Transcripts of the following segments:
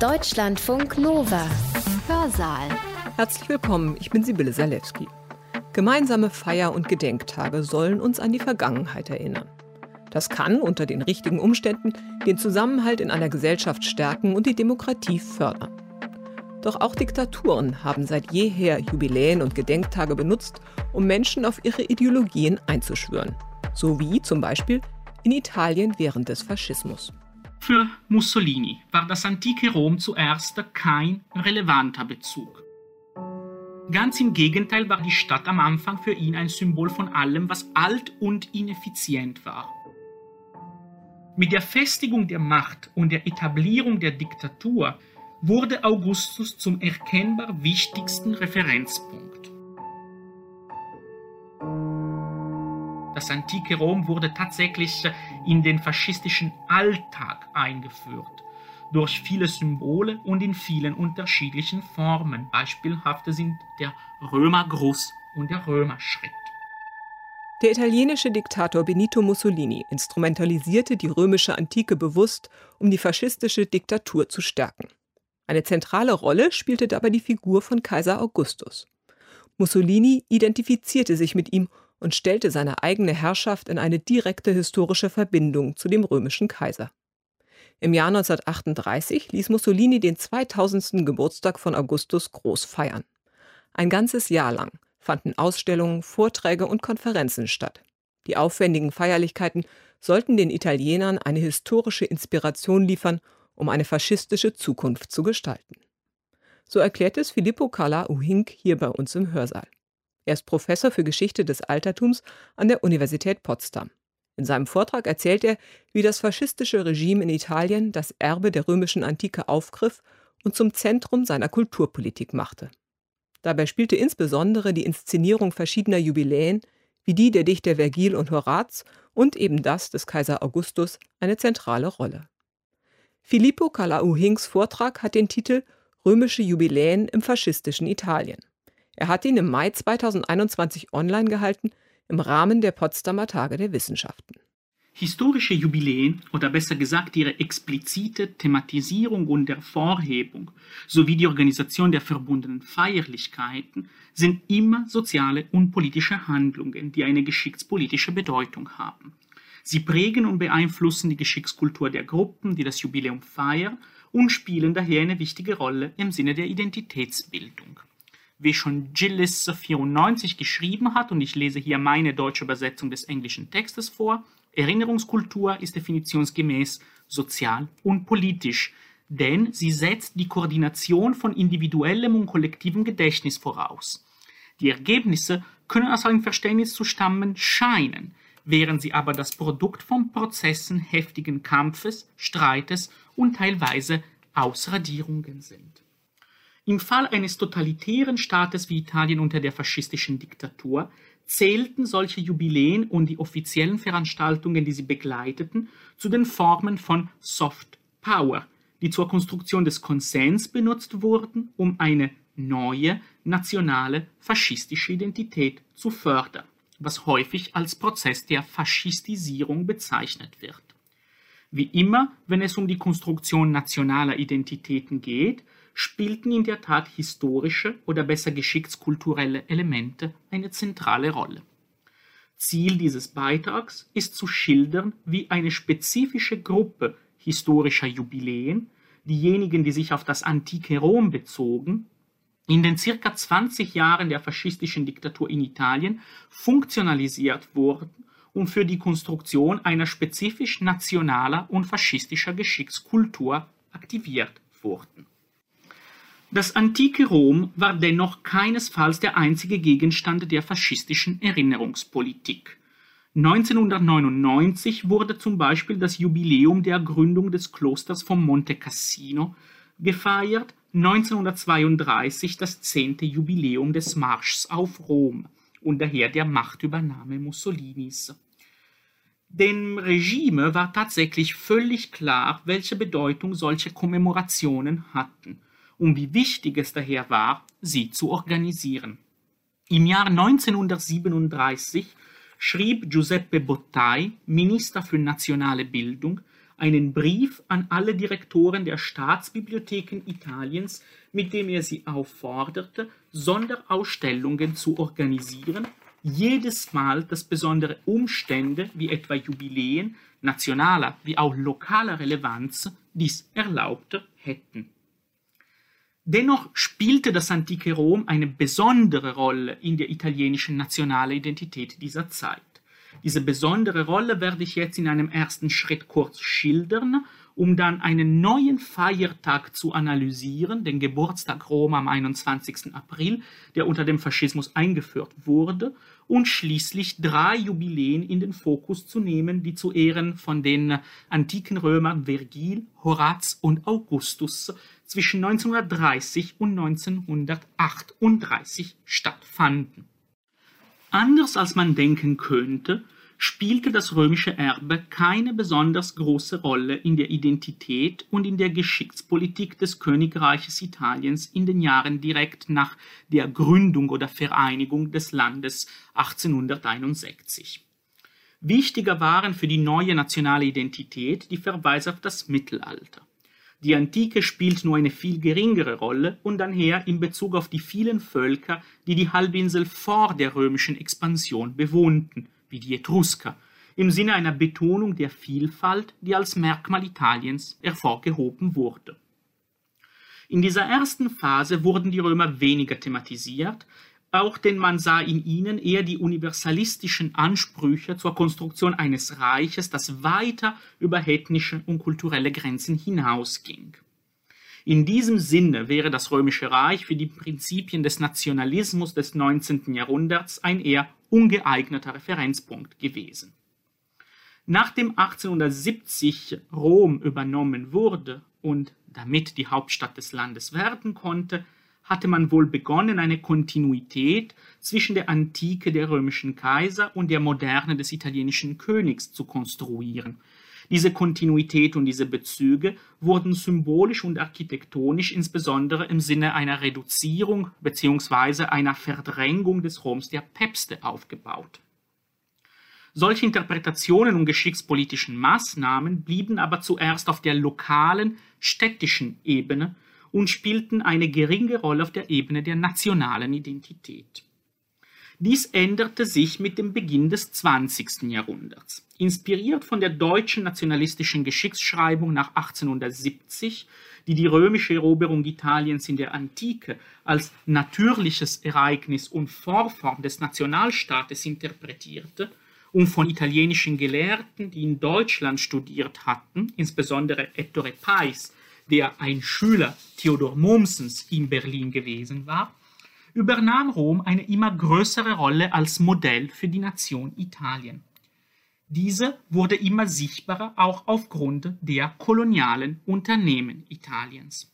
Deutschlandfunk Nova. Hörsaal. Herzlich willkommen, ich bin Sibylle Salewski. Gemeinsame Feier- und Gedenktage sollen uns an die Vergangenheit erinnern. Das kann unter den richtigen Umständen den Zusammenhalt in einer Gesellschaft stärken und die Demokratie fördern. Doch auch Diktaturen haben seit jeher Jubiläen und Gedenktage benutzt, um Menschen auf ihre Ideologien einzuschwören. So wie zum Beispiel in Italien während des Faschismus. Für Mussolini war das antike Rom zuerst kein relevanter Bezug. Ganz im Gegenteil war die Stadt am Anfang für ihn ein Symbol von allem, was alt und ineffizient war. Mit der Festigung der Macht und der Etablierung der Diktatur wurde Augustus zum erkennbar wichtigsten Referenzpunkt. Das antike Rom wurde tatsächlich in den faschistischen Alltag eingeführt, durch viele Symbole und in vielen unterschiedlichen Formen. Beispielhafte sind der Römergruß und der Römerschritt. Der italienische Diktator Benito Mussolini instrumentalisierte die römische Antike bewusst, um die faschistische Diktatur zu stärken. Eine zentrale Rolle spielte dabei die Figur von Kaiser Augustus. Mussolini identifizierte sich mit ihm und stellte seine eigene Herrschaft in eine direkte historische Verbindung zu dem römischen Kaiser. Im Jahr 1938 ließ Mussolini den 2000. Geburtstag von Augustus groß feiern. Ein ganzes Jahr lang fanden Ausstellungen, Vorträge und Konferenzen statt. Die aufwendigen Feierlichkeiten sollten den Italienern eine historische Inspiration liefern, um eine faschistische Zukunft zu gestalten. So erklärt es Filippo Cala Uhink hier bei uns im Hörsaal. Er ist Professor für Geschichte des Altertums an der Universität Potsdam. In seinem Vortrag erzählt er, wie das faschistische Regime in Italien das Erbe der römischen Antike aufgriff und zum Zentrum seiner Kulturpolitik machte. Dabei spielte insbesondere die Inszenierung verschiedener Jubiläen, wie die der Dichter Vergil und Horaz und eben das des Kaiser Augustus, eine zentrale Rolle. Filippo Calauhinks Vortrag hat den Titel Römische Jubiläen im faschistischen Italien. Er hat ihn im Mai 2021 online gehalten im Rahmen der Potsdamer Tage der Wissenschaften. Historische Jubiläen oder besser gesagt ihre explizite Thematisierung und Hervorhebung sowie die Organisation der verbundenen Feierlichkeiten sind immer soziale und politische Handlungen, die eine geschichtspolitische Bedeutung haben. Sie prägen und beeinflussen die Geschichtskultur der Gruppen, die das Jubiläum feiern und spielen daher eine wichtige Rolle im Sinne der Identitätsbildung. Wie schon Gillis 94 geschrieben hat, und ich lese hier meine deutsche Übersetzung des englischen Textes vor, Erinnerungskultur ist definitionsgemäß sozial und politisch, denn sie setzt die Koordination von individuellem und kollektivem Gedächtnis voraus. Die Ergebnisse können aus einem Verständnis zu stammen scheinen, während sie aber das Produkt von Prozessen heftigen Kampfes, Streites und teilweise Ausradierungen sind. Im Fall eines totalitären Staates wie Italien unter der faschistischen Diktatur zählten solche Jubiläen und die offiziellen Veranstaltungen, die sie begleiteten, zu den Formen von Soft Power, die zur Konstruktion des Konsens benutzt wurden, um eine neue nationale faschistische Identität zu fördern, was häufig als Prozess der Faschistisierung bezeichnet wird. Wie immer, wenn es um die Konstruktion nationaler Identitäten geht, spielten in der Tat historische oder besser geschichtskulturelle Elemente eine zentrale Rolle. Ziel dieses Beitrags ist zu schildern, wie eine spezifische Gruppe historischer Jubiläen, diejenigen, die sich auf das antike Rom bezogen, in den circa 20 Jahren der faschistischen Diktatur in Italien funktionalisiert wurden und für die Konstruktion einer spezifisch nationaler und faschistischer Geschichtskultur aktiviert wurden. Das antike Rom war dennoch keinesfalls der einzige Gegenstand der faschistischen Erinnerungspolitik. 1999 wurde zum Beispiel das Jubiläum der Gründung des Klosters von Monte Cassino gefeiert, 1932 das zehnte Jubiläum des Marschs auf Rom und daher der Machtübernahme Mussolinis. Dem Regime war tatsächlich völlig klar, welche Bedeutung solche Kommemorationen hatten und wie wichtig es daher war, sie zu organisieren. Im Jahr 1937 schrieb Giuseppe Bottai, Minister für nationale Bildung, einen Brief an alle Direktoren der Staatsbibliotheken Italiens, mit dem er sie aufforderte, Sonderausstellungen zu organisieren, jedes Mal, dass besondere Umstände wie etwa Jubiläen nationaler wie auch lokaler Relevanz dies erlaubte hätten. Dennoch spielte das antike Rom eine besondere Rolle in der italienischen nationalen Identität dieser Zeit. Diese besondere Rolle werde ich jetzt in einem ersten Schritt kurz schildern, um dann einen neuen Feiertag zu analysieren, den Geburtstag Rom am 21. April, der unter dem Faschismus eingeführt wurde, und schließlich drei Jubiläen in den Fokus zu nehmen, die zu Ehren von den antiken Römern Vergil, Horaz und Augustus zwischen 1930 und 1938 stattfanden. Anders als man denken könnte, spielte das römische Erbe keine besonders große Rolle in der Identität und in der Geschichtspolitik des Königreiches Italiens in den Jahren direkt nach der Gründung oder Vereinigung des Landes 1861. Wichtiger waren für die neue nationale Identität die Verweise auf das Mittelalter. Die Antike spielt nur eine viel geringere Rolle und daher in Bezug auf die vielen Völker, die die Halbinsel vor der römischen Expansion bewohnten, wie die Etrusker, im Sinne einer Betonung der Vielfalt, die als Merkmal Italiens hervorgehoben wurde. In dieser ersten Phase wurden die Römer weniger thematisiert, auch denn man sah in ihnen eher die universalistischen Ansprüche zur Konstruktion eines Reiches, das weiter über ethnische und kulturelle Grenzen hinausging. In diesem Sinne wäre das Römische Reich für die Prinzipien des Nationalismus des 19. Jahrhunderts ein eher ungeeigneter Referenzpunkt gewesen. Nachdem 1870 Rom übernommen wurde und damit die Hauptstadt des Landes werden konnte, hatte man wohl begonnen, eine Kontinuität zwischen der Antike der römischen Kaiser und der Moderne des italienischen Königs zu konstruieren. Diese Kontinuität und diese Bezüge wurden symbolisch und architektonisch insbesondere im Sinne einer Reduzierung bzw. einer Verdrängung des Roms der Päpste aufgebaut. Solche Interpretationen und geschichtspolitischen Maßnahmen blieben aber zuerst auf der lokalen, städtischen Ebene und spielten eine geringe Rolle auf der Ebene der nationalen Identität. Dies änderte sich mit dem Beginn des 20. Jahrhunderts. Inspiriert von der deutschen nationalistischen Geschichtsschreibung nach 1870, die die römische Eroberung Italiens in der Antike als natürliches Ereignis und Vorform des Nationalstaates interpretierte, und von italienischen Gelehrten, die in Deutschland studiert hatten, insbesondere Ettore Pais, der ein Schüler Theodor Mommsens in Berlin gewesen war, übernahm Rom eine immer größere Rolle als Modell für die Nation Italien. Diese wurde immer sichtbarer auch aufgrund der kolonialen Unternehmen Italiens.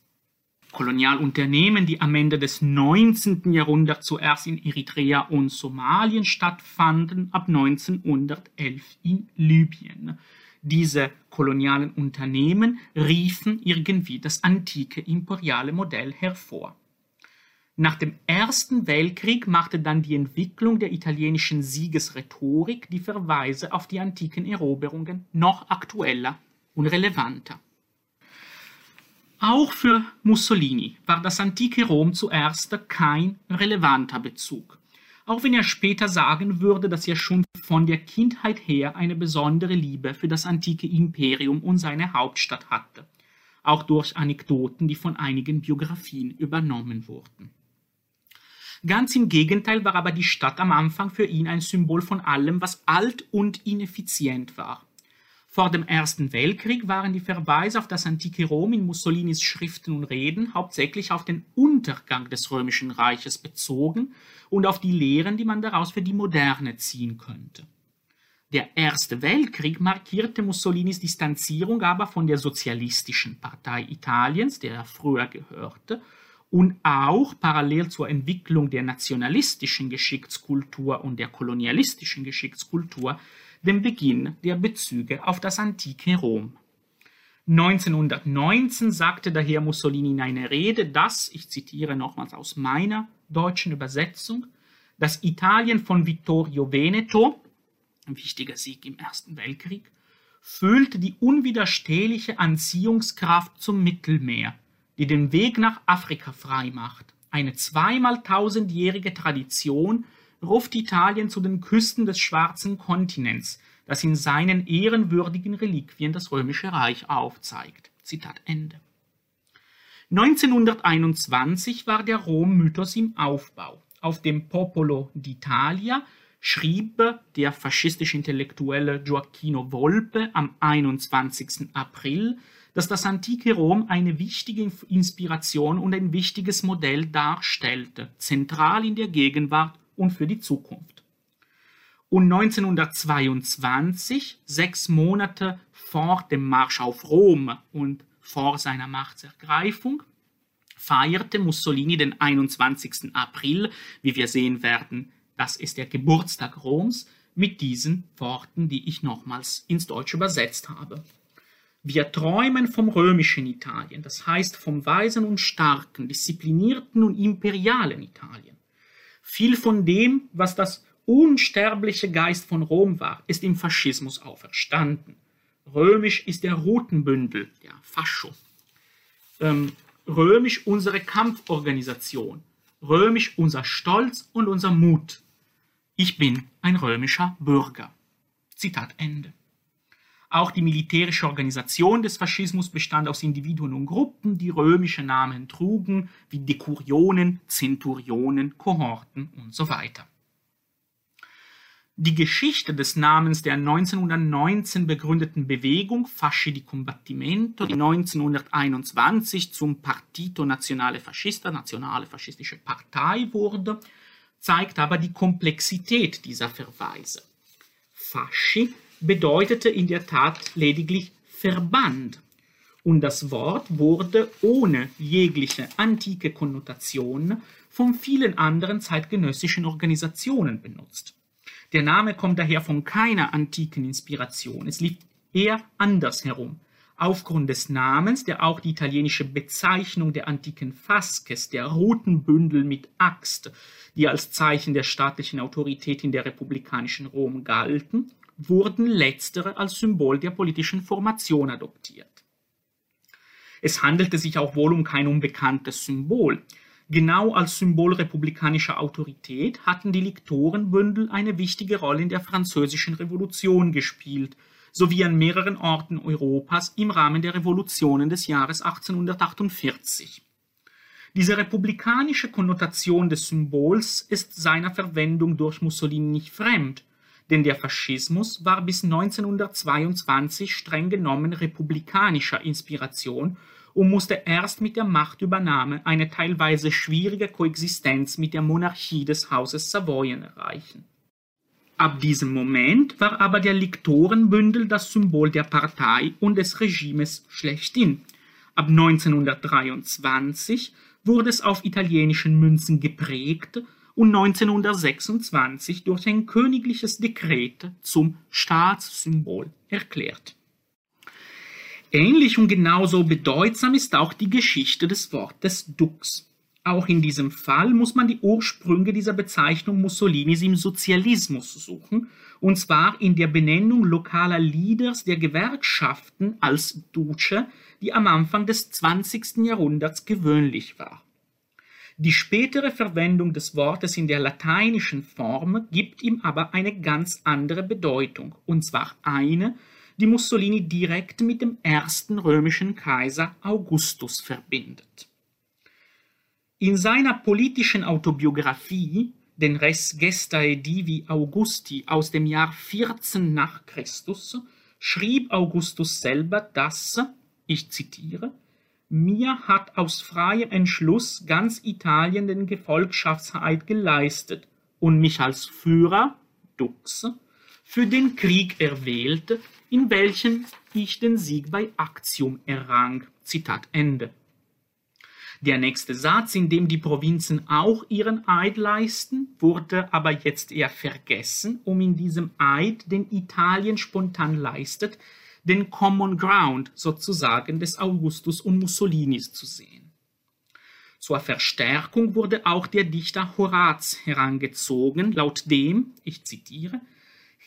Kolonialunternehmen, die am Ende des 19. Jahrhunderts zuerst in Eritrea und Somalien stattfanden, ab 1911 in Libyen. Diese kolonialen Unternehmen riefen irgendwie das antike imperiale Modell hervor. Nach dem Ersten Weltkrieg machte dann die Entwicklung der italienischen Siegesrhetorik die Verweise auf die antiken Eroberungen noch aktueller und relevanter. Auch für Mussolini war das antike Rom zuerst kein relevanter Bezug auch wenn er später sagen würde, dass er schon von der Kindheit her eine besondere Liebe für das antike Imperium und seine Hauptstadt hatte, auch durch Anekdoten, die von einigen Biografien übernommen wurden. Ganz im Gegenteil war aber die Stadt am Anfang für ihn ein Symbol von allem, was alt und ineffizient war. Vor dem Ersten Weltkrieg waren die Verweise auf das antike Rom in Mussolinis Schriften und Reden hauptsächlich auf den Untergang des römischen Reiches bezogen und auf die Lehren, die man daraus für die Moderne ziehen könnte. Der Erste Weltkrieg markierte Mussolinis Distanzierung aber von der Sozialistischen Partei Italiens, der er früher gehörte, und auch parallel zur Entwicklung der nationalistischen Geschichtskultur und der kolonialistischen Geschichtskultur dem Beginn der Bezüge auf das antike Rom. 1919 sagte daher Mussolini in einer Rede, dass, ich zitiere nochmals aus meiner deutschen Übersetzung, das Italien von Vittorio Veneto, ein wichtiger Sieg im Ersten Weltkrieg, fühlt die unwiderstehliche Anziehungskraft zum Mittelmeer, die den Weg nach Afrika frei macht. Eine zweimal tausendjährige Tradition ruft Italien zu den Küsten des schwarzen Kontinents, das in seinen ehrenwürdigen Reliquien das römische Reich aufzeigt. Zitat Ende. 1921 war der Rom-Mythos im Aufbau. Auf dem Popolo d'Italia schrieb der faschistische Intellektuelle Gioacchino Volpe am 21. April, dass das antike Rom eine wichtige Inspiration und ein wichtiges Modell darstellte, zentral in der Gegenwart und für die Zukunft. Und 1922, sechs Monate vor dem Marsch auf Rom und vor seiner Machtsergreifung, feierte Mussolini den 21. April, wie wir sehen werden, das ist der Geburtstag Roms, mit diesen Worten, die ich nochmals ins Deutsche übersetzt habe. Wir träumen vom römischen Italien, das heißt vom weisen und starken, disziplinierten und imperialen Italien. Viel von dem, was das unsterbliche Geist von Rom war, ist im Faschismus auferstanden. Römisch ist der Rutenbündel, der Fascho. Ähm, römisch unsere Kampforganisation. Römisch unser Stolz und unser Mut. Ich bin ein römischer Bürger. Zitat Ende. Auch die militärische Organisation des Faschismus bestand aus Individuen und Gruppen, die römische Namen trugen, wie Dekurionen, Zenturionen, Kohorten und so weiter. Die Geschichte des Namens der 1919 begründeten Bewegung Fasci di Combattimento, die 1921 zum Partito Nazionale Fascista, Nationale Faschistische Partei wurde, zeigt aber die Komplexität dieser Verweise. Fasci bedeutete in der Tat lediglich Verband und das Wort wurde ohne jegliche antike Konnotation von vielen anderen zeitgenössischen Organisationen benutzt. Der Name kommt daher von keiner antiken Inspiration. Es liegt eher andersherum. Aufgrund des Namens, der auch die italienische Bezeichnung der antiken Faskes, der roten Bündel mit Axt, die als Zeichen der staatlichen Autorität in der republikanischen Rom galten, wurden letztere als Symbol der politischen Formation adoptiert. Es handelte sich auch wohl um kein unbekanntes Symbol. Genau als Symbol republikanischer Autorität hatten die Liktorenbündel eine wichtige Rolle in der Französischen Revolution gespielt, sowie an mehreren Orten Europas im Rahmen der Revolutionen des Jahres 1848. Diese republikanische Konnotation des Symbols ist seiner Verwendung durch Mussolini nicht fremd, denn der Faschismus war bis 1922 streng genommen republikanischer Inspiration und musste erst mit der Machtübernahme eine teilweise schwierige Koexistenz mit der Monarchie des Hauses Savoyen erreichen. Ab diesem Moment war aber der Liktorenbündel das Symbol der Partei und des Regimes schlechthin. Ab 1923 wurde es auf italienischen Münzen geprägt und 1926 durch ein königliches Dekret zum Staatssymbol erklärt. Ähnlich und genauso bedeutsam ist auch die Geschichte des Wortes Dux. Auch in diesem Fall muss man die Ursprünge dieser Bezeichnung Mussolinis im Sozialismus suchen, und zwar in der Benennung lokaler Leaders der Gewerkschaften als Duce, die am Anfang des 20. Jahrhunderts gewöhnlich war. Die spätere Verwendung des Wortes in der lateinischen Form gibt ihm aber eine ganz andere Bedeutung, und zwar eine, die Mussolini direkt mit dem ersten römischen Kaiser Augustus verbindet. In seiner politischen Autobiografie, den Res Gestae Divi Augusti aus dem Jahr 14 nach Christus, schrieb Augustus selber, dass, ich zitiere, mir hat aus freiem Entschluss ganz Italien den Gefolgschaftseid geleistet und mich als Führer, Dux, für den Krieg erwählt, in welchem ich den Sieg bei Actium errang. Zitat Ende. Der nächste Satz, in dem die Provinzen auch ihren Eid leisten, wurde aber jetzt eher vergessen, um in diesem Eid, den Italien spontan leistet, den Common Ground sozusagen des Augustus und Mussolinis zu sehen. Zur Verstärkung wurde auch der Dichter Horaz herangezogen, laut dem, ich zitiere,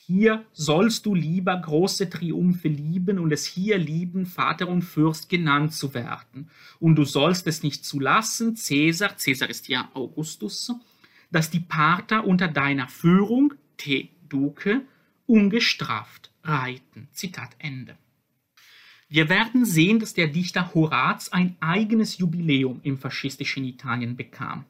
Hier sollst du lieber große Triumphe lieben und es hier lieben, Vater und Fürst genannt zu werden. Und du sollst es nicht zulassen, Cäsar, Cäsar ist ja Augustus, dass die Parther unter deiner Führung, te duce, ungestraft reiten. Zitat Ende. Wir werden sehen, dass der Dichter Horaz ein eigenes Jubiläum im faschistischen Italien bekam.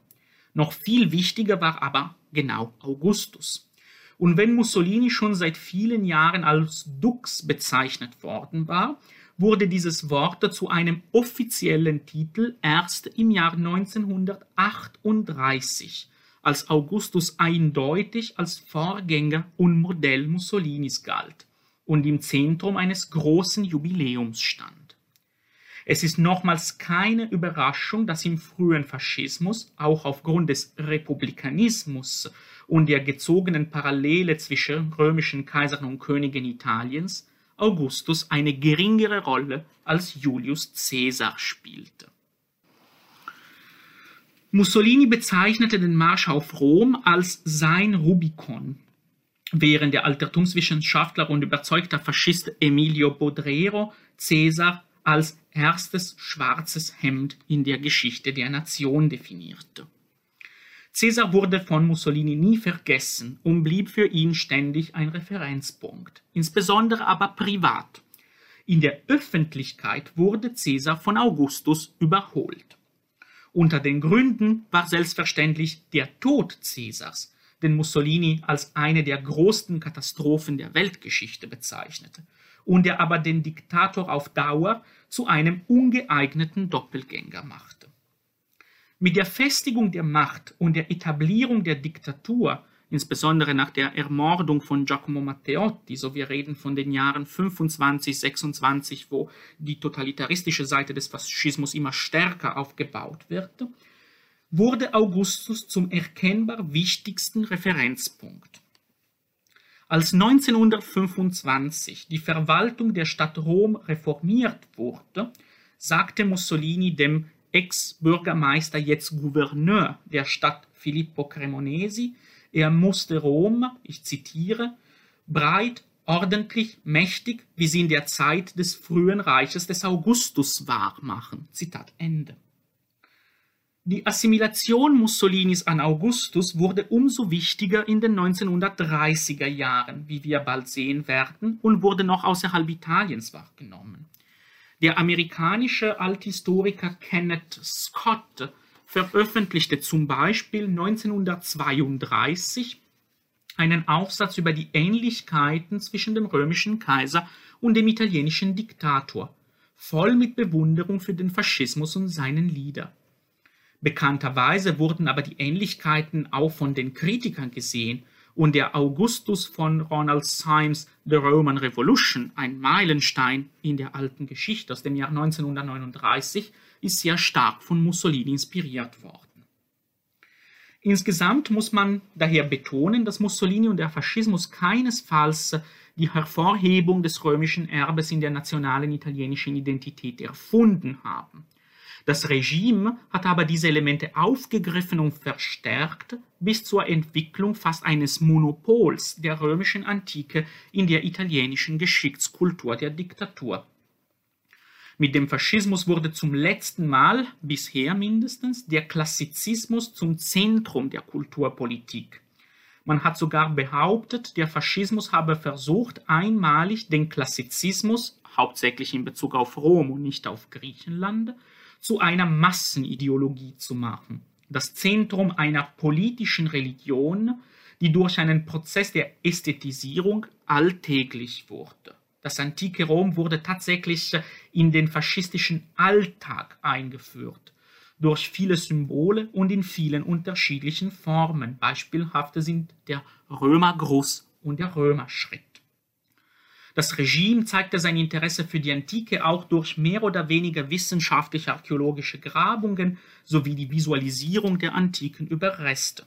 Noch viel wichtiger war aber genau Augustus. Und wenn Mussolini schon seit vielen Jahren als Dux bezeichnet worden war, wurde dieses Wort zu einem offiziellen Titel erst im Jahr 1938, als Augustus eindeutig als Vorgänger und Modell Mussolinis galt und im Zentrum eines großen Jubiläums stand. Es ist nochmals keine Überraschung, dass im frühen Faschismus, auch aufgrund des Republikanismus und der gezogenen Parallele zwischen römischen Kaisern und Königen Italiens, Augustus eine geringere Rolle als Julius Caesar spielte. Mussolini bezeichnete den Marsch auf Rom als sein Rubikon, während der Altertumswissenschaftler und überzeugter Faschist Emilio Bodrero Caesar als erstes schwarzes Hemd in der Geschichte der Nation definierte. Caesar wurde von Mussolini nie vergessen und blieb für ihn ständig ein Referenzpunkt, insbesondere aber privat. In der Öffentlichkeit wurde Caesar von Augustus überholt. Unter den Gründen war selbstverständlich der Tod Caesars, den Mussolini als eine der größten Katastrophen der Weltgeschichte bezeichnete und der aber den Diktator auf Dauer zu einem ungeeigneten Doppelgänger machte. Mit der Festigung der Macht und der Etablierung der Diktatur, insbesondere nach der Ermordung von Giacomo Matteotti, so wir reden von den Jahren 25, 26, wo die totalitaristische Seite des Faschismus immer stärker aufgebaut wird, wurde Augustus zum erkennbar wichtigsten Referenzpunkt. Als 1925 die Verwaltung der Stadt Rom reformiert wurde, sagte Mussolini dem Ex-Bürgermeister, jetzt Gouverneur der Stadt Filippo Cremonesi, er musste Rom, ich zitiere, breit, ordentlich, mächtig, wie sie in der Zeit des frühen Reiches des Augustus war, machen. Zitat Ende. Die Assimilation Mussolinis an Augustus wurde umso wichtiger in den 1930er Jahren, wie wir bald sehen werden, und wurde noch außerhalb Italiens wahrgenommen. Der amerikanische Althistoriker Kenneth Scott veröffentlichte zum Beispiel 1932 einen Aufsatz über die Ähnlichkeiten zwischen dem römischen Kaiser und dem italienischen Diktator, voll mit Bewunderung für den Faschismus und seinen Lieder. Bekannterweise wurden aber die Ähnlichkeiten auch von den Kritikern gesehen und der Augustus von Ronald Symes The Roman Revolution, ein Meilenstein in der alten Geschichte aus dem Jahr 1939, ist sehr stark von Mussolini inspiriert worden. Insgesamt muss man daher betonen, dass Mussolini und der Faschismus keinesfalls die Hervorhebung des römischen Erbes in der nationalen italienischen Identität erfunden haben. Das Regime hat aber diese Elemente aufgegriffen und verstärkt bis zur Entwicklung fast eines Monopols der römischen Antike in der italienischen Geschichtskultur der Diktatur. Mit dem Faschismus wurde zum letzten Mal, bisher mindestens, der Klassizismus zum Zentrum der Kulturpolitik. Man hat sogar behauptet, der Faschismus habe versucht, einmalig den Klassizismus, hauptsächlich in Bezug auf Rom und nicht auf Griechenland, zu einer Massenideologie zu machen, das Zentrum einer politischen Religion, die durch einen Prozess der Ästhetisierung alltäglich wurde. Das antike Rom wurde tatsächlich in den faschistischen Alltag eingeführt, durch viele Symbole und in vielen unterschiedlichen Formen. Beispielhafte sind der Römergruß und der Römerschritt. Das Regime zeigte sein Interesse für die Antike auch durch mehr oder weniger wissenschaftliche archäologische Grabungen sowie die Visualisierung der antiken Überreste.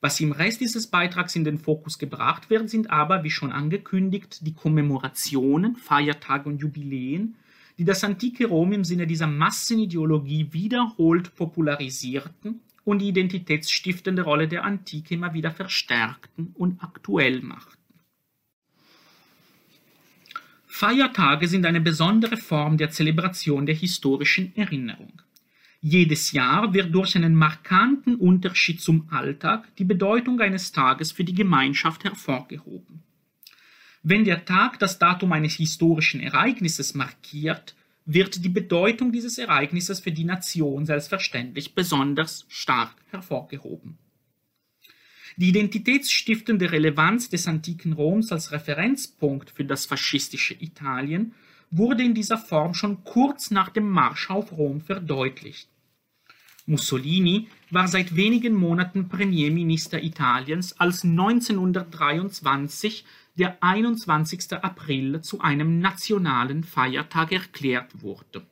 Was im Rest dieses Beitrags in den Fokus gebracht wird, sind aber, wie schon angekündigt, die Kommemorationen, Feiertage und Jubiläen, die das antike Rom im Sinne dieser Massenideologie wiederholt popularisierten und die identitätsstiftende Rolle der Antike immer wieder verstärkten und aktuell machten. Feiertage sind eine besondere Form der Zelebration der historischen Erinnerung. Jedes Jahr wird durch einen markanten Unterschied zum Alltag die Bedeutung eines Tages für die Gemeinschaft hervorgehoben. Wenn der Tag das Datum eines historischen Ereignisses markiert, wird die Bedeutung dieses Ereignisses für die Nation selbstverständlich besonders stark hervorgehoben. Die identitätsstiftende Relevanz des antiken Roms als Referenzpunkt für das faschistische Italien wurde in dieser Form schon kurz nach dem Marsch auf Rom verdeutlicht. Mussolini war seit wenigen Monaten Premierminister Italiens, als 1923 der 21. April zu einem nationalen Feiertag erklärt wurde.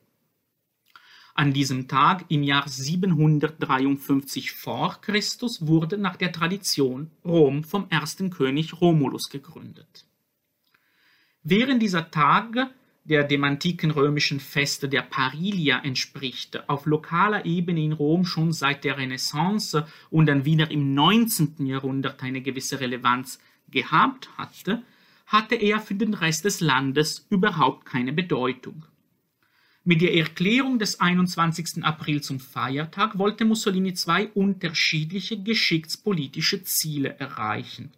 An diesem Tag im Jahr 753 vor Christus wurde nach der Tradition Rom vom ersten König Romulus gegründet. Während dieser Tage der dem antiken römischen Feste der Parilia entspricht, auf lokaler Ebene in Rom schon seit der Renaissance und dann wieder im 19. Jahrhundert eine gewisse Relevanz gehabt hatte, hatte er für den Rest des Landes überhaupt keine Bedeutung. Mit der Erklärung des 21. April zum Feiertag wollte Mussolini zwei unterschiedliche geschichtspolitische Ziele erreichen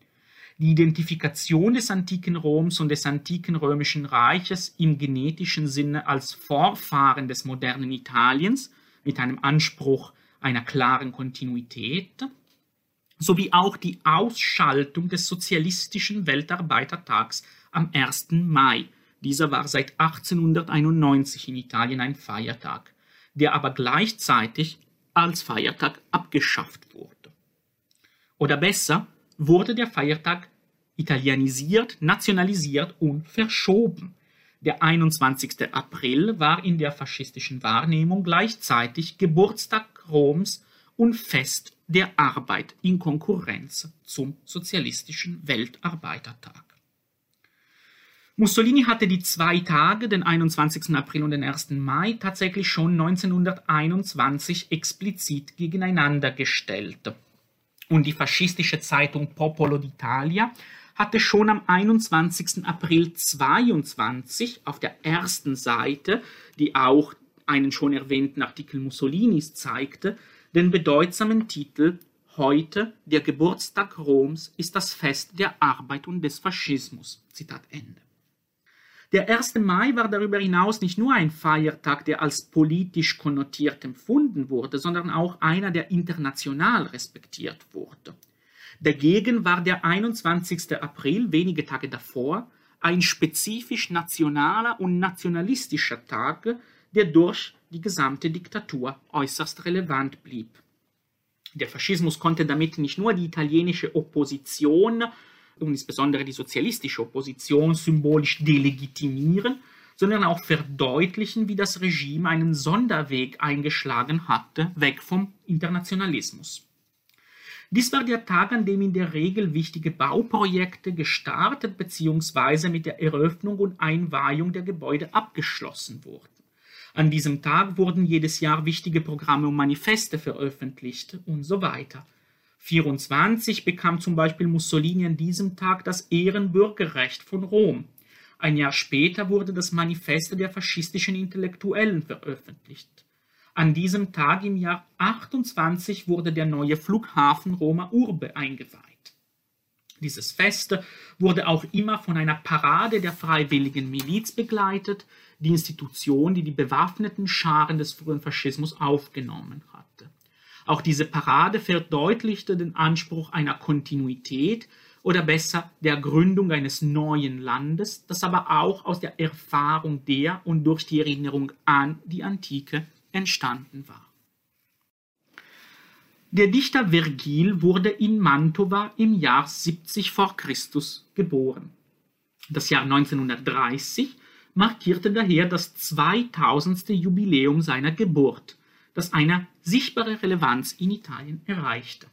die Identifikation des antiken Roms und des antiken römischen Reiches im genetischen Sinne als Vorfahren des modernen Italiens mit einem Anspruch einer klaren Kontinuität, sowie auch die Ausschaltung des sozialistischen Weltarbeitertags am 1. Mai. Dieser war seit 1891 in Italien ein Feiertag, der aber gleichzeitig als Feiertag abgeschafft wurde. Oder besser, wurde der Feiertag italienisiert, nationalisiert und verschoben. Der 21. April war in der faschistischen Wahrnehmung gleichzeitig Geburtstag Roms und Fest der Arbeit in Konkurrenz zum sozialistischen Weltarbeitertag. Mussolini hatte die zwei Tage, den 21. April und den 1. Mai, tatsächlich schon 1921 explizit gegeneinander gestellt und die faschistische Zeitung Popolo d'Italia hatte schon am 21. April 22 auf der ersten Seite, die auch einen schon erwähnten Artikel Mussolinis zeigte, den bedeutsamen Titel Heute, der Geburtstag Roms, ist das Fest der Arbeit und des Faschismus. Zitat Ende. Der 1. Mai war darüber hinaus nicht nur ein Feiertag, der als politisch konnotiert empfunden wurde, sondern auch einer, der international respektiert wurde. Dagegen war der 21. April, wenige Tage davor, ein spezifisch nationaler und nationalistischer Tag, der durch die gesamte Diktatur äußerst relevant blieb. Der Faschismus konnte damit nicht nur die italienische Opposition und insbesondere die sozialistische Opposition symbolisch delegitimieren, sondern auch verdeutlichen, wie das Regime einen Sonderweg eingeschlagen hatte, weg vom Internationalismus. Dies war der Tag, an dem in der Regel wichtige Bauprojekte gestartet bzw. mit der Eröffnung und Einweihung der Gebäude abgeschlossen wurden. An diesem Tag wurden jedes Jahr wichtige Programme und Manifeste veröffentlicht und so weiter. 24 bekam zum Beispiel Mussolini an diesem Tag das Ehrenbürgerrecht von Rom. Ein Jahr später wurde das Manifesto der faschistischen Intellektuellen veröffentlicht. An diesem Tag im Jahr 28 wurde der neue Flughafen Roma Urbe eingeweiht. Dieses Fest wurde auch immer von einer Parade der freiwilligen Miliz begleitet, die Institution, die die bewaffneten Scharen des frühen Faschismus aufgenommen hatte. Auch diese Parade verdeutlichte den Anspruch einer Kontinuität oder besser der Gründung eines neuen Landes, das aber auch aus der Erfahrung der und durch die Erinnerung an die Antike entstanden war. Der Dichter Vergil wurde in Mantova im Jahr 70 vor Christus geboren. Das Jahr 1930 markierte daher das 2000. Jubiläum seiner Geburt das eine sichtbare Relevanz in Italien erreichte.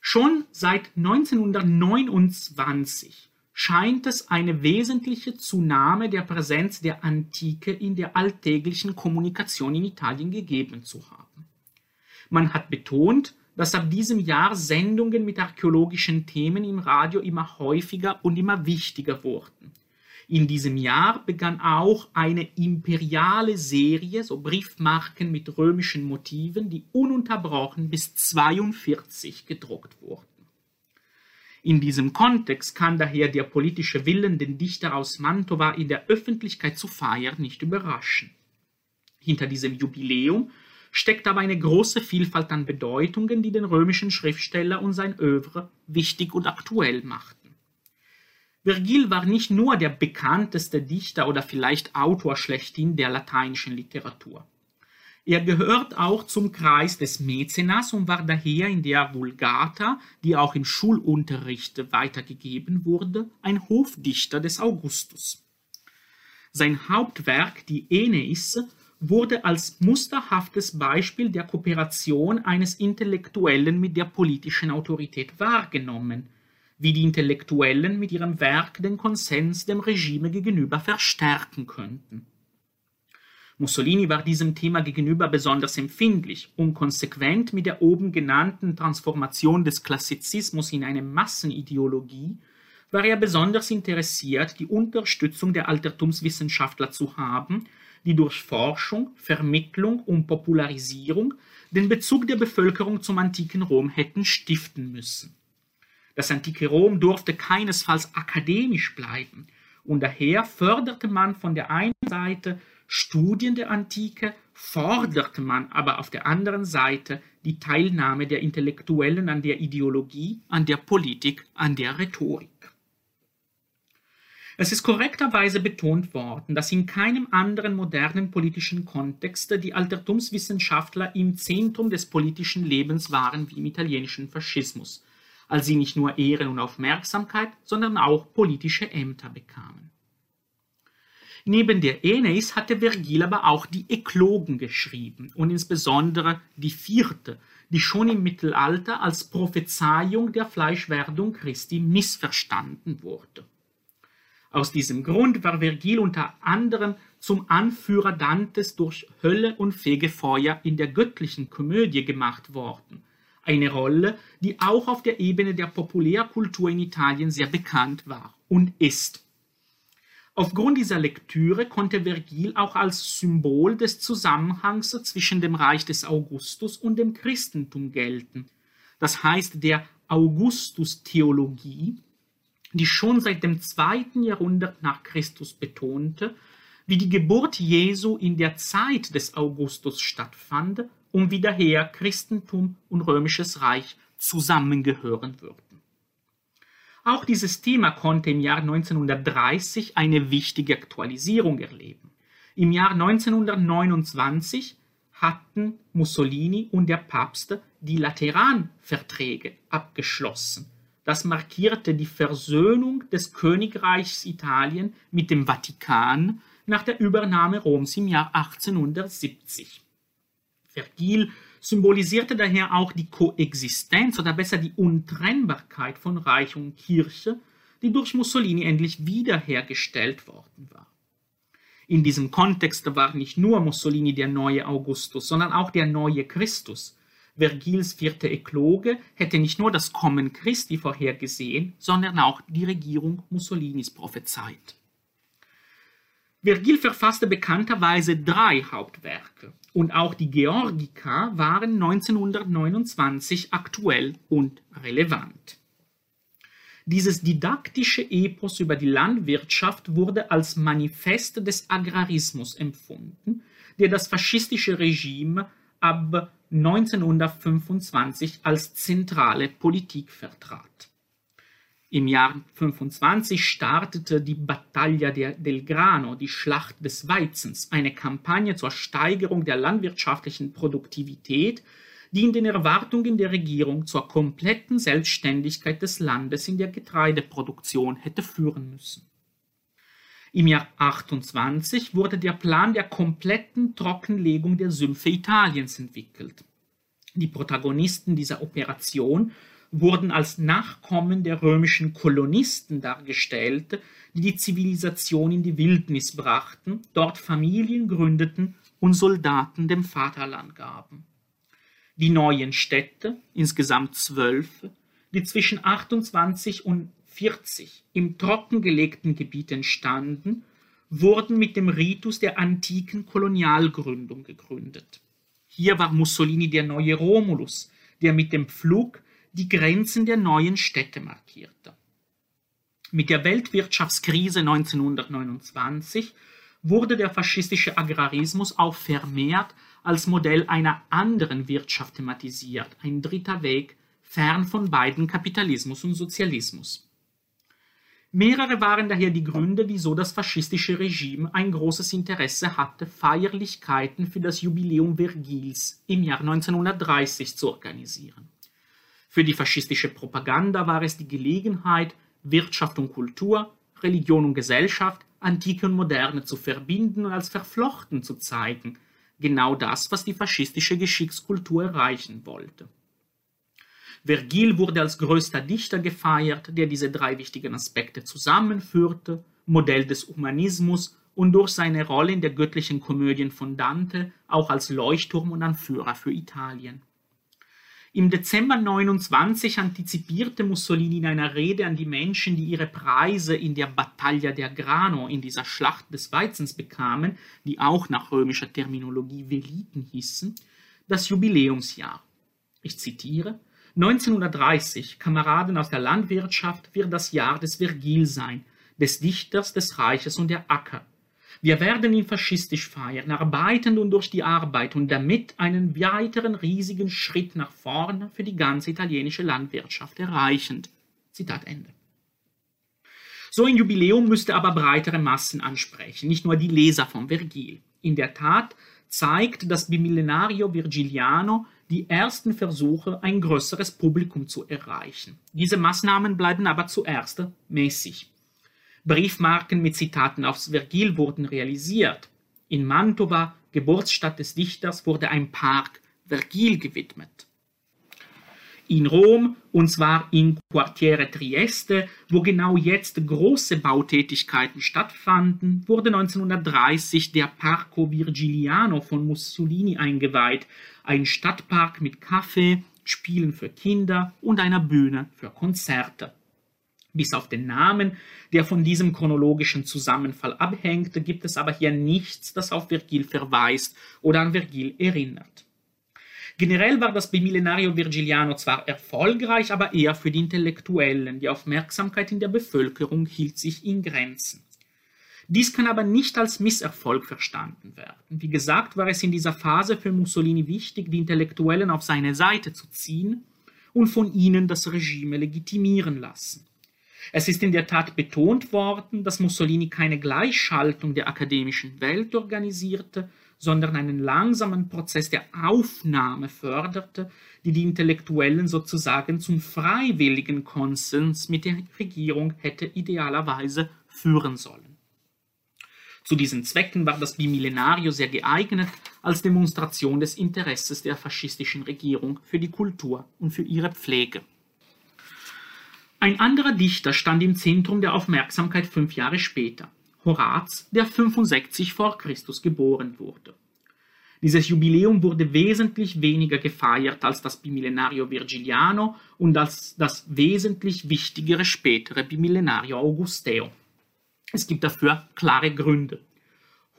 Schon seit 1929 scheint es eine wesentliche Zunahme der Präsenz der Antike in der alltäglichen Kommunikation in Italien gegeben zu haben. Man hat betont, dass ab diesem Jahr Sendungen mit archäologischen Themen im Radio immer häufiger und immer wichtiger wurden. In diesem Jahr begann auch eine imperiale Serie, so Briefmarken mit römischen Motiven, die ununterbrochen bis 42 gedruckt wurden. In diesem Kontext kann daher der politische Willen, den Dichter aus Mantova in der Öffentlichkeit zu feiern, nicht überraschen. Hinter diesem Jubiläum steckt aber eine große Vielfalt an Bedeutungen, die den römischen Schriftsteller und sein Övre wichtig und aktuell machten. Virgil war nicht nur der bekannteste Dichter oder vielleicht Autor schlechthin der lateinischen Literatur. Er gehört auch zum Kreis des Mäzenas und war daher in der Vulgata, die auch im Schulunterricht weitergegeben wurde, ein Hofdichter des Augustus. Sein Hauptwerk, die Aeneis, wurde als musterhaftes Beispiel der Kooperation eines Intellektuellen mit der politischen Autorität wahrgenommen, wie die Intellektuellen mit ihrem Werk den Konsens dem Regime gegenüber verstärken könnten. Mussolini war diesem Thema gegenüber besonders empfindlich und konsequent mit der oben genannten Transformation des Klassizismus in eine Massenideologie war er besonders interessiert, die Unterstützung der Altertumswissenschaftler zu haben, die durch Forschung, Vermittlung und Popularisierung den Bezug der Bevölkerung zum antiken Rom hätten stiften müssen. Das antike Rom durfte keinesfalls akademisch bleiben, und daher förderte man von der einen Seite Studien der Antike forderte man aber auf der anderen Seite die Teilnahme der Intellektuellen an der Ideologie, an der Politik, an der Rhetorik. Es ist korrekterweise betont worden, dass in keinem anderen modernen politischen Kontext die Altertumswissenschaftler im Zentrum des politischen Lebens waren wie im italienischen Faschismus, als sie nicht nur Ehren und Aufmerksamkeit, sondern auch politische Ämter bekamen. Neben der Aeneis hatte Vergil aber auch die Eklogen geschrieben und insbesondere die vierte, die schon im Mittelalter als Prophezeiung der Fleischwerdung Christi missverstanden wurde. Aus diesem Grund war Vergil unter anderem zum Anführer Dantes durch Hölle und Fegefeuer in der göttlichen Komödie gemacht worden, eine Rolle, die auch auf der Ebene der Populärkultur in Italien sehr bekannt war und ist. Aufgrund dieser Lektüre konnte Vergil auch als Symbol des Zusammenhangs zwischen dem Reich des Augustus und dem Christentum gelten. Das heißt, der Augustus-Theologie, die schon seit dem zweiten Jahrhundert nach Christus betonte, wie die Geburt Jesu in der Zeit des Augustus stattfand und wie daher Christentum und römisches Reich zusammengehören würden. Auch dieses Thema konnte im Jahr 1930 eine wichtige Aktualisierung erleben. Im Jahr 1929 hatten Mussolini und der Papst die Lateranverträge abgeschlossen. Das markierte die Versöhnung des Königreichs Italien mit dem Vatikan nach der Übernahme Roms im Jahr 1870. Vergil symbolisierte daher auch die Koexistenz oder besser die Untrennbarkeit von Reich und Kirche, die durch Mussolini endlich wiederhergestellt worden war. In diesem Kontext war nicht nur Mussolini der neue Augustus, sondern auch der neue Christus. Vergils vierte Ekloge hätte nicht nur das Kommen Christi vorhergesehen, sondern auch die Regierung Mussolinis prophezeit. Vergil verfasste bekannterweise drei Hauptwerke und auch die Georgica waren 1929 aktuell und relevant. Dieses didaktische Epos über die Landwirtschaft wurde als Manifest des Agrarismus empfunden, der das faschistische Regime ab 1925 als zentrale Politik vertrat. Im Jahr 25 startete die Battaglia del Grano, die Schlacht des Weizens, eine Kampagne zur Steigerung der landwirtschaftlichen Produktivität, die in den Erwartungen der Regierung zur kompletten Selbstständigkeit des Landes in der Getreideproduktion hätte führen müssen. Im Jahr 28 wurde der Plan der kompletten Trockenlegung der Sümpfe Italiens entwickelt. Die Protagonisten dieser Operation wurden als Nachkommen der römischen Kolonisten dargestellt, die die Zivilisation in die Wildnis brachten, dort Familien gründeten und Soldaten dem Vaterland gaben. Die neuen Städte, insgesamt zwölf, die zwischen 28 und 40 im trockengelegten Gebiet entstanden, wurden mit dem Ritus der antiken Kolonialgründung gegründet. Hier war Mussolini der neue Romulus, der mit dem Pflug die Grenzen der neuen Städte markierte. Mit der Weltwirtschaftskrise 1929 wurde der faschistische Agrarismus auch vermehrt als Modell einer anderen Wirtschaft thematisiert, ein dritter Weg, fern von beiden Kapitalismus und Sozialismus. Mehrere waren daher die Gründe, wieso das faschistische Regime ein großes Interesse hatte, Feierlichkeiten für das Jubiläum Vergils im Jahr 1930 zu organisieren. Für die faschistische Propaganda war es die Gelegenheit, Wirtschaft und Kultur, Religion und Gesellschaft, Antike und Moderne zu verbinden und als verflochten zu zeigen. Genau das, was die faschistische Geschichtskultur erreichen wollte. Vergil wurde als größter Dichter gefeiert, der diese drei wichtigen Aspekte zusammenführte, Modell des Humanismus und durch seine Rolle in der göttlichen Komödien von Dante auch als Leuchtturm und Anführer für Italien. Im Dezember 29 antizipierte Mussolini in einer Rede an die Menschen, die ihre Preise in der Battaglia del Grano, in dieser Schlacht des Weizens bekamen, die auch nach römischer Terminologie Veliten hießen, das Jubiläumsjahr. Ich zitiere: 1930, Kameraden aus der Landwirtschaft, wird das Jahr des Vergil sein, des Dichters des Reiches und der Acker. Wir werden ihn faschistisch feiern, arbeitend und durch die Arbeit und damit einen weiteren riesigen Schritt nach vorne für die ganze italienische Landwirtschaft erreichend. Zitat Ende. So ein Jubiläum müsste aber breitere Massen ansprechen, nicht nur die Leser von Vergil. In der Tat zeigt das Bimillenario Virgiliano die ersten Versuche, ein größeres Publikum zu erreichen. Diese Maßnahmen bleiben aber zuerst mäßig. Briefmarken mit Zitaten aufs Vergil wurden realisiert. In Mantova, Geburtsstadt des Dichters, wurde ein Park Vergil gewidmet. In Rom, und zwar in Quartiere Trieste, wo genau jetzt große Bautätigkeiten stattfanden, wurde 1930 der Parco Virgiliano von Mussolini eingeweiht, ein Stadtpark mit Kaffee, Spielen für Kinder und einer Bühne für Konzerte. Bis auf den Namen, der von diesem chronologischen Zusammenfall abhängt, gibt es aber hier nichts, das auf Vergil verweist oder an Vergil erinnert. Generell war das Bimillenario Virgiliano zwar erfolgreich, aber eher für die Intellektuellen. Die Aufmerksamkeit in der Bevölkerung hielt sich in Grenzen. Dies kann aber nicht als Misserfolg verstanden werden. Wie gesagt, war es in dieser Phase für Mussolini wichtig, die Intellektuellen auf seine Seite zu ziehen und von ihnen das Regime legitimieren lassen. Es ist in der Tat betont worden, dass Mussolini keine Gleichschaltung der akademischen Welt organisierte, sondern einen langsamen Prozess der Aufnahme förderte, die die Intellektuellen sozusagen zum freiwilligen Konsens mit der Regierung hätte idealerweise führen sollen. Zu diesen Zwecken war das Bimillenario sehr geeignet als Demonstration des Interesses der faschistischen Regierung für die Kultur und für ihre Pflege. Ein anderer Dichter stand im Zentrum der Aufmerksamkeit fünf Jahre später, Horaz, der 65 vor Christus geboren wurde. Dieses Jubiläum wurde wesentlich weniger gefeiert als das Bimillenario Virgiliano und als das wesentlich wichtigere spätere Bimillenario Augusteo. Es gibt dafür klare Gründe.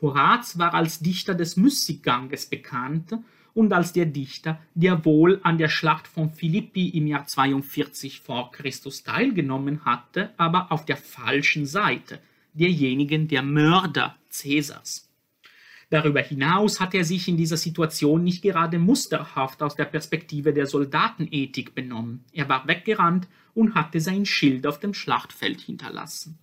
Horaz war als Dichter des Müßigganges bekannt und als der Dichter, der wohl an der Schlacht von Philippi im Jahr 42 vor Christus teilgenommen hatte, aber auf der falschen Seite, derjenigen der Mörder Cäsars. Darüber hinaus hat er sich in dieser Situation nicht gerade musterhaft aus der Perspektive der Soldatenethik benommen. Er war weggerannt und hatte sein Schild auf dem Schlachtfeld hinterlassen.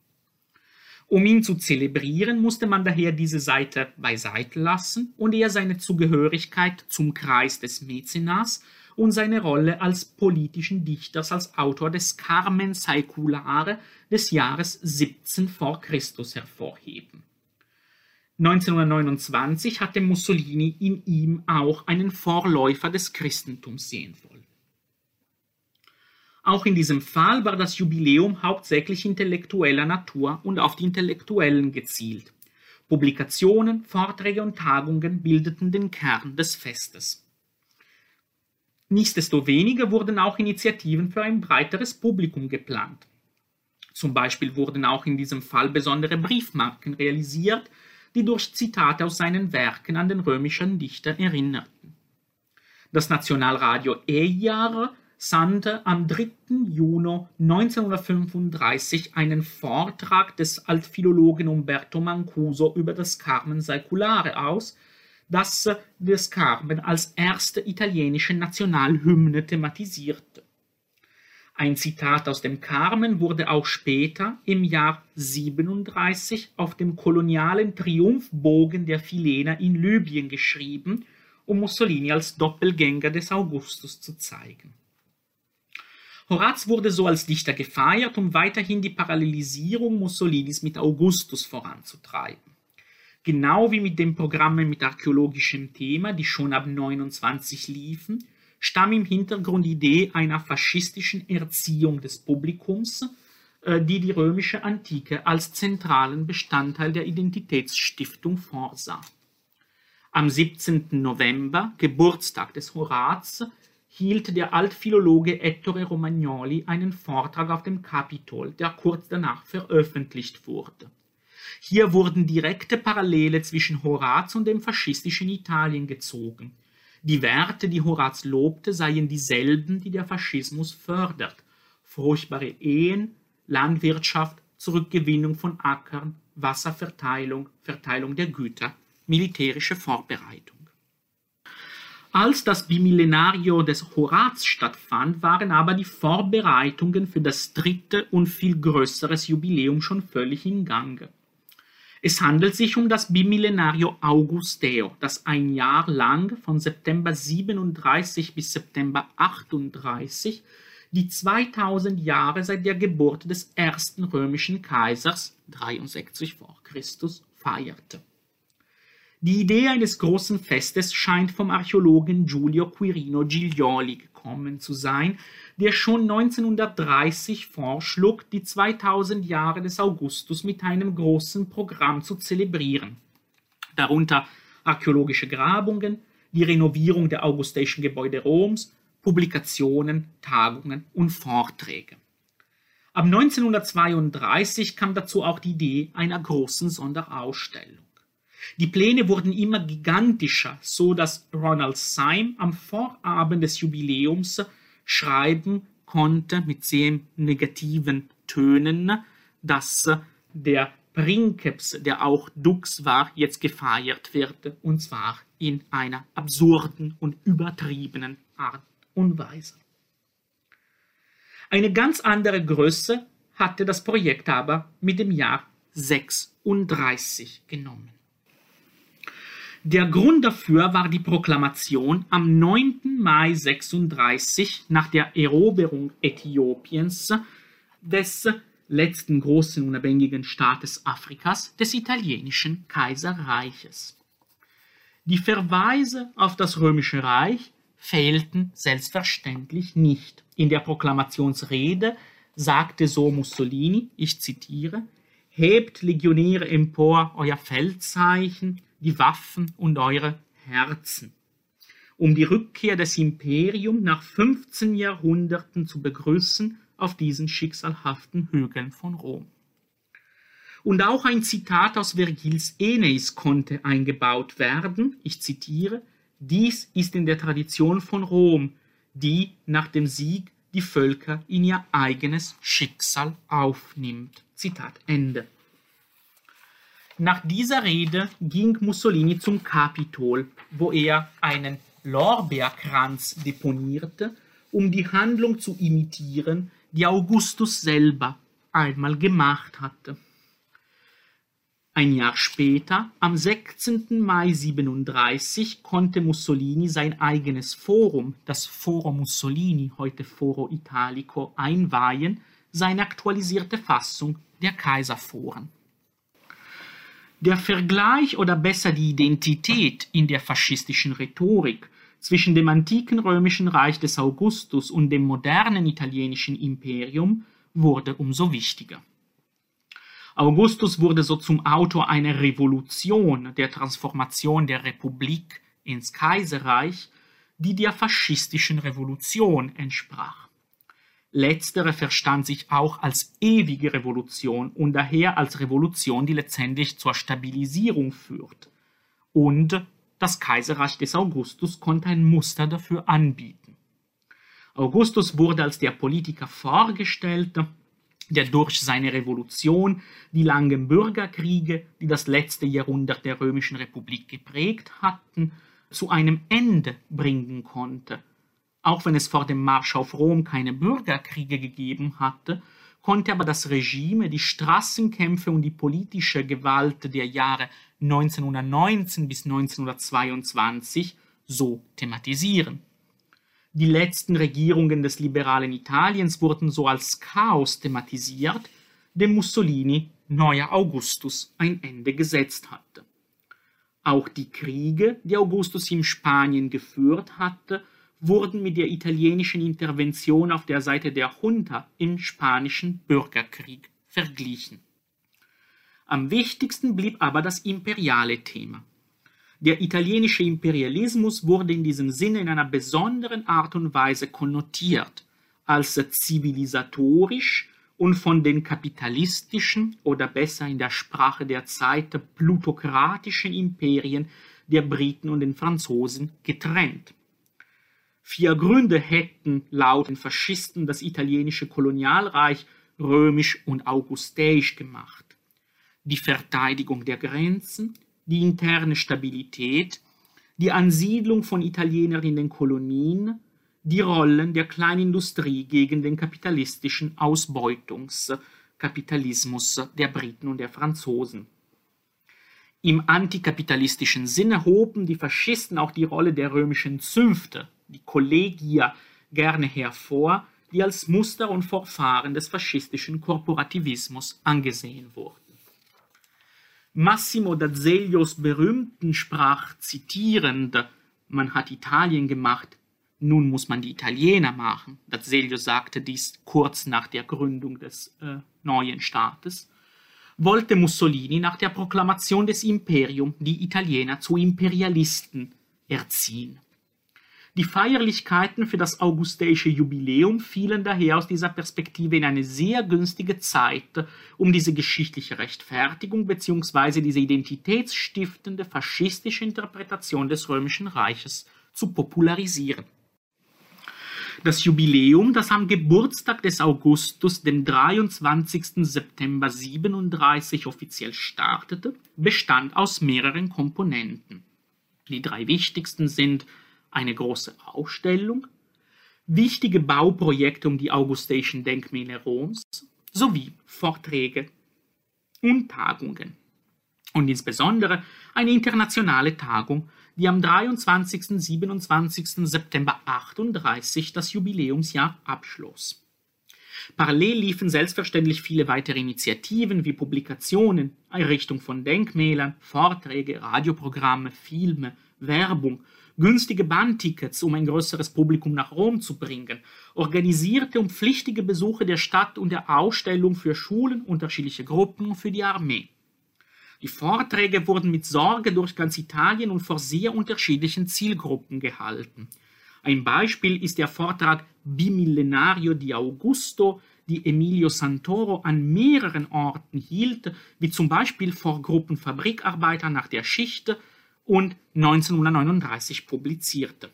Um ihn zu zelebrieren, musste man daher diese Seite beiseite lassen und eher seine Zugehörigkeit zum Kreis des Mäzenas und seine Rolle als politischen Dichters als Autor des Carmen Saeculare des Jahres 17 vor Christus hervorheben. 1929 hatte Mussolini in ihm auch einen Vorläufer des Christentums sehen wollen. Auch in diesem Fall war das Jubiläum hauptsächlich intellektueller Natur und auf die Intellektuellen gezielt. Publikationen, Vorträge und Tagungen bildeten den Kern des Festes. Nichtsdestoweniger wurden auch Initiativen für ein breiteres Publikum geplant. Zum Beispiel wurden auch in diesem Fall besondere Briefmarken realisiert, die durch Zitate aus seinen Werken an den römischen Dichter erinnerten. Das Nationalradio E-Jahre sandte am 3. Juni 1935 einen Vortrag des Altphilologen Umberto Mancuso über das Carmen Saeculare aus, das das Carmen als erste italienische Nationalhymne thematisierte. Ein Zitat aus dem Carmen wurde auch später im Jahr 37 auf dem kolonialen Triumphbogen der Filener in Libyen geschrieben, um Mussolini als Doppelgänger des Augustus zu zeigen. Horaz wurde so als Dichter gefeiert, um weiterhin die Parallelisierung Mussolinis mit Augustus voranzutreiben. Genau wie mit den Programmen mit archäologischem Thema, die schon ab 29 liefen, stamm im Hintergrund die Idee einer faschistischen Erziehung des Publikums, äh, die die römische Antike als zentralen Bestandteil der Identitätsstiftung vorsah. Am 17. November, Geburtstag des Horaz, hielt der Altphilologe Ettore Romagnoli einen Vortrag auf dem Kapitol, der kurz danach veröffentlicht wurde. Hier wurden direkte Parallele zwischen Horaz und dem faschistischen Italien gezogen. Die Werte, die Horaz lobte, seien dieselben, die der Faschismus fördert. Furchtbare Ehen, Landwirtschaft, Zurückgewinnung von Ackern, Wasserverteilung, Verteilung der Güter, militärische Vorbereitung. Als das Bimillenario des Horaz stattfand, waren aber die Vorbereitungen für das dritte und viel größeres Jubiläum schon völlig in Gange. Es handelt sich um das Bimillenario Augusteo, das ein Jahr lang von September 37 bis September 38 die 2000 Jahre seit der Geburt des ersten römischen Kaisers 63 vor Christus feierte. Die Idee eines großen Festes scheint vom Archäologen Giulio Quirino Giglioli gekommen zu sein, der schon 1930 vorschlug, die 2000 Jahre des Augustus mit einem großen Programm zu zelebrieren, darunter archäologische Grabungen, die Renovierung der augusteischen Gebäude Roms, Publikationen, Tagungen und Vorträge. Ab 1932 kam dazu auch die Idee einer großen Sonderausstellung. Die Pläne wurden immer gigantischer, so dass Ronald Syme am Vorabend des Jubiläums schreiben konnte mit sehr negativen Tönen, dass der Princeps, der auch Dux war, jetzt gefeiert wird, und zwar in einer absurden und übertriebenen Art und Weise. Eine ganz andere Größe hatte das Projekt aber mit dem Jahr 36 genommen. Der Grund dafür war die Proklamation am 9. Mai 36 nach der Eroberung Äthiopiens des letzten großen unabhängigen Staates Afrikas, des italienischen Kaiserreiches. Die Verweise auf das römische Reich fehlten selbstverständlich nicht. In der Proklamationsrede sagte so Mussolini, ich zitiere, Hebt Legionäre empor euer Feldzeichen, die Waffen und eure Herzen, um die Rückkehr des Imperiums nach 15 Jahrhunderten zu begrüßen auf diesen schicksalhaften Hügeln von Rom. Und auch ein Zitat aus Vergils Aeneis konnte eingebaut werden. Ich zitiere: Dies ist in der Tradition von Rom, die nach dem Sieg die Völker in ihr eigenes Schicksal aufnimmt. Zitat Ende. Nach dieser Rede ging Mussolini zum Kapitol, wo er einen Lorbeerkranz deponierte, um die Handlung zu imitieren, die Augustus selber einmal gemacht hatte. Ein Jahr später, am 16. Mai 37, konnte Mussolini sein eigenes Forum, das Foro Mussolini, heute Foro Italico, einweihen, seine aktualisierte Fassung der Kaiserforen. Der Vergleich oder besser die Identität in der faschistischen Rhetorik zwischen dem antiken römischen Reich des Augustus und dem modernen italienischen Imperium wurde umso wichtiger. Augustus wurde so zum Autor einer Revolution der Transformation der Republik ins Kaiserreich, die der faschistischen Revolution entsprach. Letztere verstand sich auch als ewige Revolution und daher als Revolution, die letztendlich zur Stabilisierung führt. Und das Kaiserreich des Augustus konnte ein Muster dafür anbieten. Augustus wurde als der Politiker vorgestellt, der durch seine Revolution die langen Bürgerkriege, die das letzte Jahrhundert der römischen Republik geprägt hatten, zu einem Ende bringen konnte auch wenn es vor dem Marsch auf Rom keine Bürgerkriege gegeben hatte, konnte aber das Regime die Straßenkämpfe und die politische Gewalt der Jahre 1919 bis 1922 so thematisieren. Die letzten Regierungen des liberalen Italiens wurden so als Chaos thematisiert, dem Mussolini, neuer Augustus, ein Ende gesetzt hatte. Auch die Kriege, die Augustus in Spanien geführt hatte, wurden mit der italienischen Intervention auf der Seite der Junta im spanischen Bürgerkrieg verglichen. Am wichtigsten blieb aber das imperiale Thema. Der italienische Imperialismus wurde in diesem Sinne in einer besonderen Art und Weise konnotiert, als zivilisatorisch und von den kapitalistischen oder besser in der Sprache der Zeit plutokratischen Imperien der Briten und den Franzosen getrennt. Vier Gründe hätten laut den Faschisten das italienische Kolonialreich römisch und augustäisch gemacht. Die Verteidigung der Grenzen, die interne Stabilität, die Ansiedlung von Italienern in den Kolonien, die Rollen der Kleinindustrie gegen den kapitalistischen Ausbeutungskapitalismus der Briten und der Franzosen. Im antikapitalistischen Sinne hoben die Faschisten auch die Rolle der römischen Zünfte die Kollegia gerne hervor, die als Muster und Vorfahren des faschistischen Korporativismus angesehen wurden. Massimo d'Azeglios berühmten Sprach zitierend, man hat Italien gemacht, nun muss man die Italiener machen. D'Azeglio sagte dies kurz nach der Gründung des äh, neuen Staates wollte Mussolini nach der Proklamation des Imperium die Italiener zu Imperialisten erziehen. Die Feierlichkeiten für das augustäische Jubiläum fielen daher aus dieser Perspektive in eine sehr günstige Zeit, um diese geschichtliche Rechtfertigung bzw. diese identitätsstiftende faschistische Interpretation des Römischen Reiches zu popularisieren. Das Jubiläum, das am Geburtstag des Augustus, dem 23. September 37 offiziell startete, bestand aus mehreren Komponenten. Die drei wichtigsten sind eine große Ausstellung, wichtige Bauprojekte um die augustäischen Denkmäler Roms sowie Vorträge und Tagungen. Und insbesondere eine internationale Tagung, die am 23. und 27. September 38 das Jubiläumsjahr abschloss. Parallel liefen selbstverständlich viele weitere Initiativen wie Publikationen, Einrichtung von Denkmälern, Vorträge, Radioprogramme, Filme, Werbung günstige Bahntickets, um ein größeres Publikum nach Rom zu bringen, organisierte und pflichtige Besuche der Stadt und der Ausstellung für Schulen, unterschiedliche Gruppen und für die Armee. Die Vorträge wurden mit Sorge durch ganz Italien und vor sehr unterschiedlichen Zielgruppen gehalten. Ein Beispiel ist der Vortrag Bimillenario di Augusto, die Emilio Santoro an mehreren Orten hielt, wie zum Beispiel vor Gruppen Fabrikarbeiter nach der Schicht und 1939 publizierte.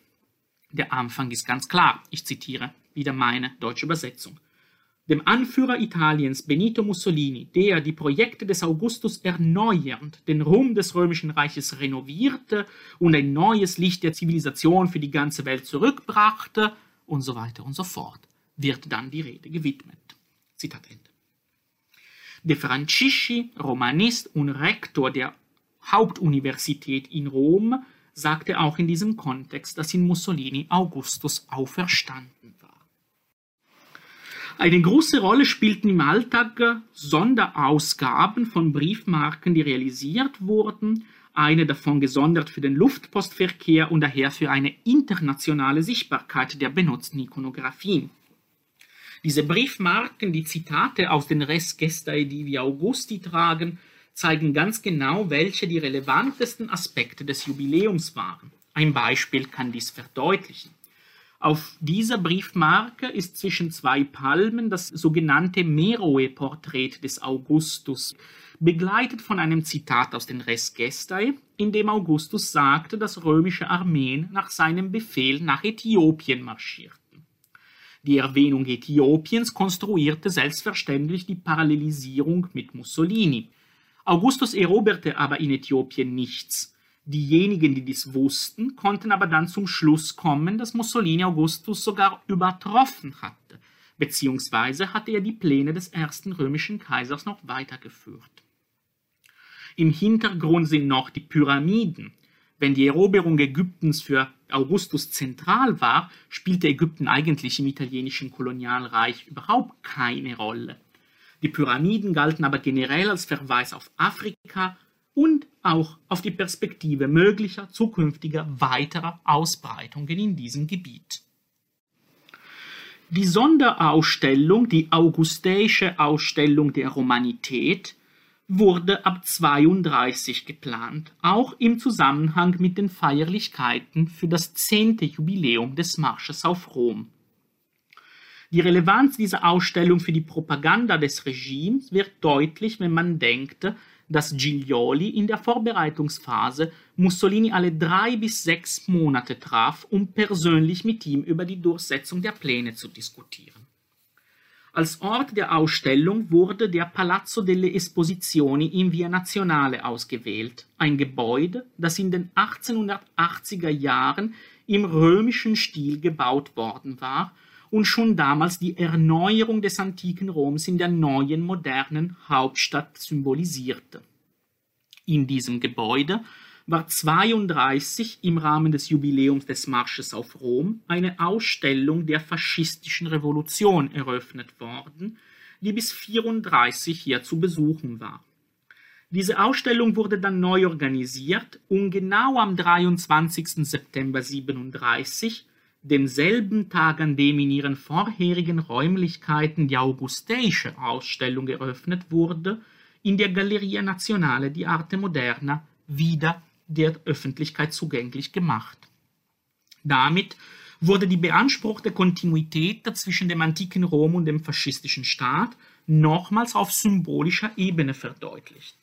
Der Anfang ist ganz klar, ich zitiere wieder meine deutsche Übersetzung. Dem Anführer Italiens Benito Mussolini, der die Projekte des Augustus erneuernd den Ruhm des römischen Reiches renovierte und ein neues Licht der Zivilisation für die ganze Welt zurückbrachte und so weiter und so fort, wird dann die Rede gewidmet. Zitat Ende. De Francisci, Romanist und Rektor der Hauptuniversität in Rom, sagte auch in diesem Kontext, dass in Mussolini Augustus auferstanden war. Eine große Rolle spielten im Alltag Sonderausgaben von Briefmarken, die realisiert wurden, eine davon gesondert für den Luftpostverkehr und daher für eine internationale Sichtbarkeit der benutzten Ikonographien. Diese Briefmarken, die Zitate aus den Res Gestae Divi Augusti tragen, zeigen ganz genau, welche die relevantesten Aspekte des Jubiläums waren. Ein Beispiel kann dies verdeutlichen. Auf dieser Briefmarke ist zwischen zwei Palmen das sogenannte Meroe-Porträt des Augustus, begleitet von einem Zitat aus den Res Gestae, in dem Augustus sagte, dass römische Armeen nach seinem Befehl nach Äthiopien marschierten. Die Erwähnung Äthiopiens konstruierte selbstverständlich die Parallelisierung mit Mussolini. Augustus eroberte aber in Äthiopien nichts. Diejenigen, die dies wussten, konnten aber dann zum Schluss kommen, dass Mussolini Augustus sogar übertroffen hatte, beziehungsweise hatte er die Pläne des ersten römischen Kaisers noch weitergeführt. Im Hintergrund sind noch die Pyramiden. Wenn die Eroberung Ägyptens für Augustus zentral war, spielte Ägypten eigentlich im italienischen Kolonialreich überhaupt keine Rolle. Die Pyramiden galten aber generell als Verweis auf Afrika und auch auf die Perspektive möglicher zukünftiger weiterer Ausbreitungen in diesem Gebiet. Die Sonderausstellung, die Augustäische Ausstellung der Romanität, wurde ab 32 geplant, auch im Zusammenhang mit den Feierlichkeiten für das zehnte Jubiläum des Marsches auf Rom. Die Relevanz dieser Ausstellung für die Propaganda des Regimes wird deutlich, wenn man denkt, dass Giglioli in der Vorbereitungsphase Mussolini alle drei bis sechs Monate traf, um persönlich mit ihm über die Durchsetzung der Pläne zu diskutieren. Als Ort der Ausstellung wurde der Palazzo delle Esposizioni in Via Nazionale ausgewählt, ein Gebäude, das in den 1880er Jahren im römischen Stil gebaut worden war und schon damals die Erneuerung des antiken Roms in der neuen modernen Hauptstadt symbolisierte. In diesem Gebäude war 32 im Rahmen des Jubiläums des Marsches auf Rom eine Ausstellung der faschistischen Revolution eröffnet worden, die bis 34 hier zu besuchen war. Diese Ausstellung wurde dann neu organisiert und genau am 23. September 37 demselben Tag, an dem in ihren vorherigen Räumlichkeiten die Augusteische Ausstellung eröffnet wurde, in der Galleria Nazionale di Arte Moderna wieder der Öffentlichkeit zugänglich gemacht. Damit wurde die beanspruchte Kontinuität zwischen dem antiken Rom und dem faschistischen Staat nochmals auf symbolischer Ebene verdeutlicht.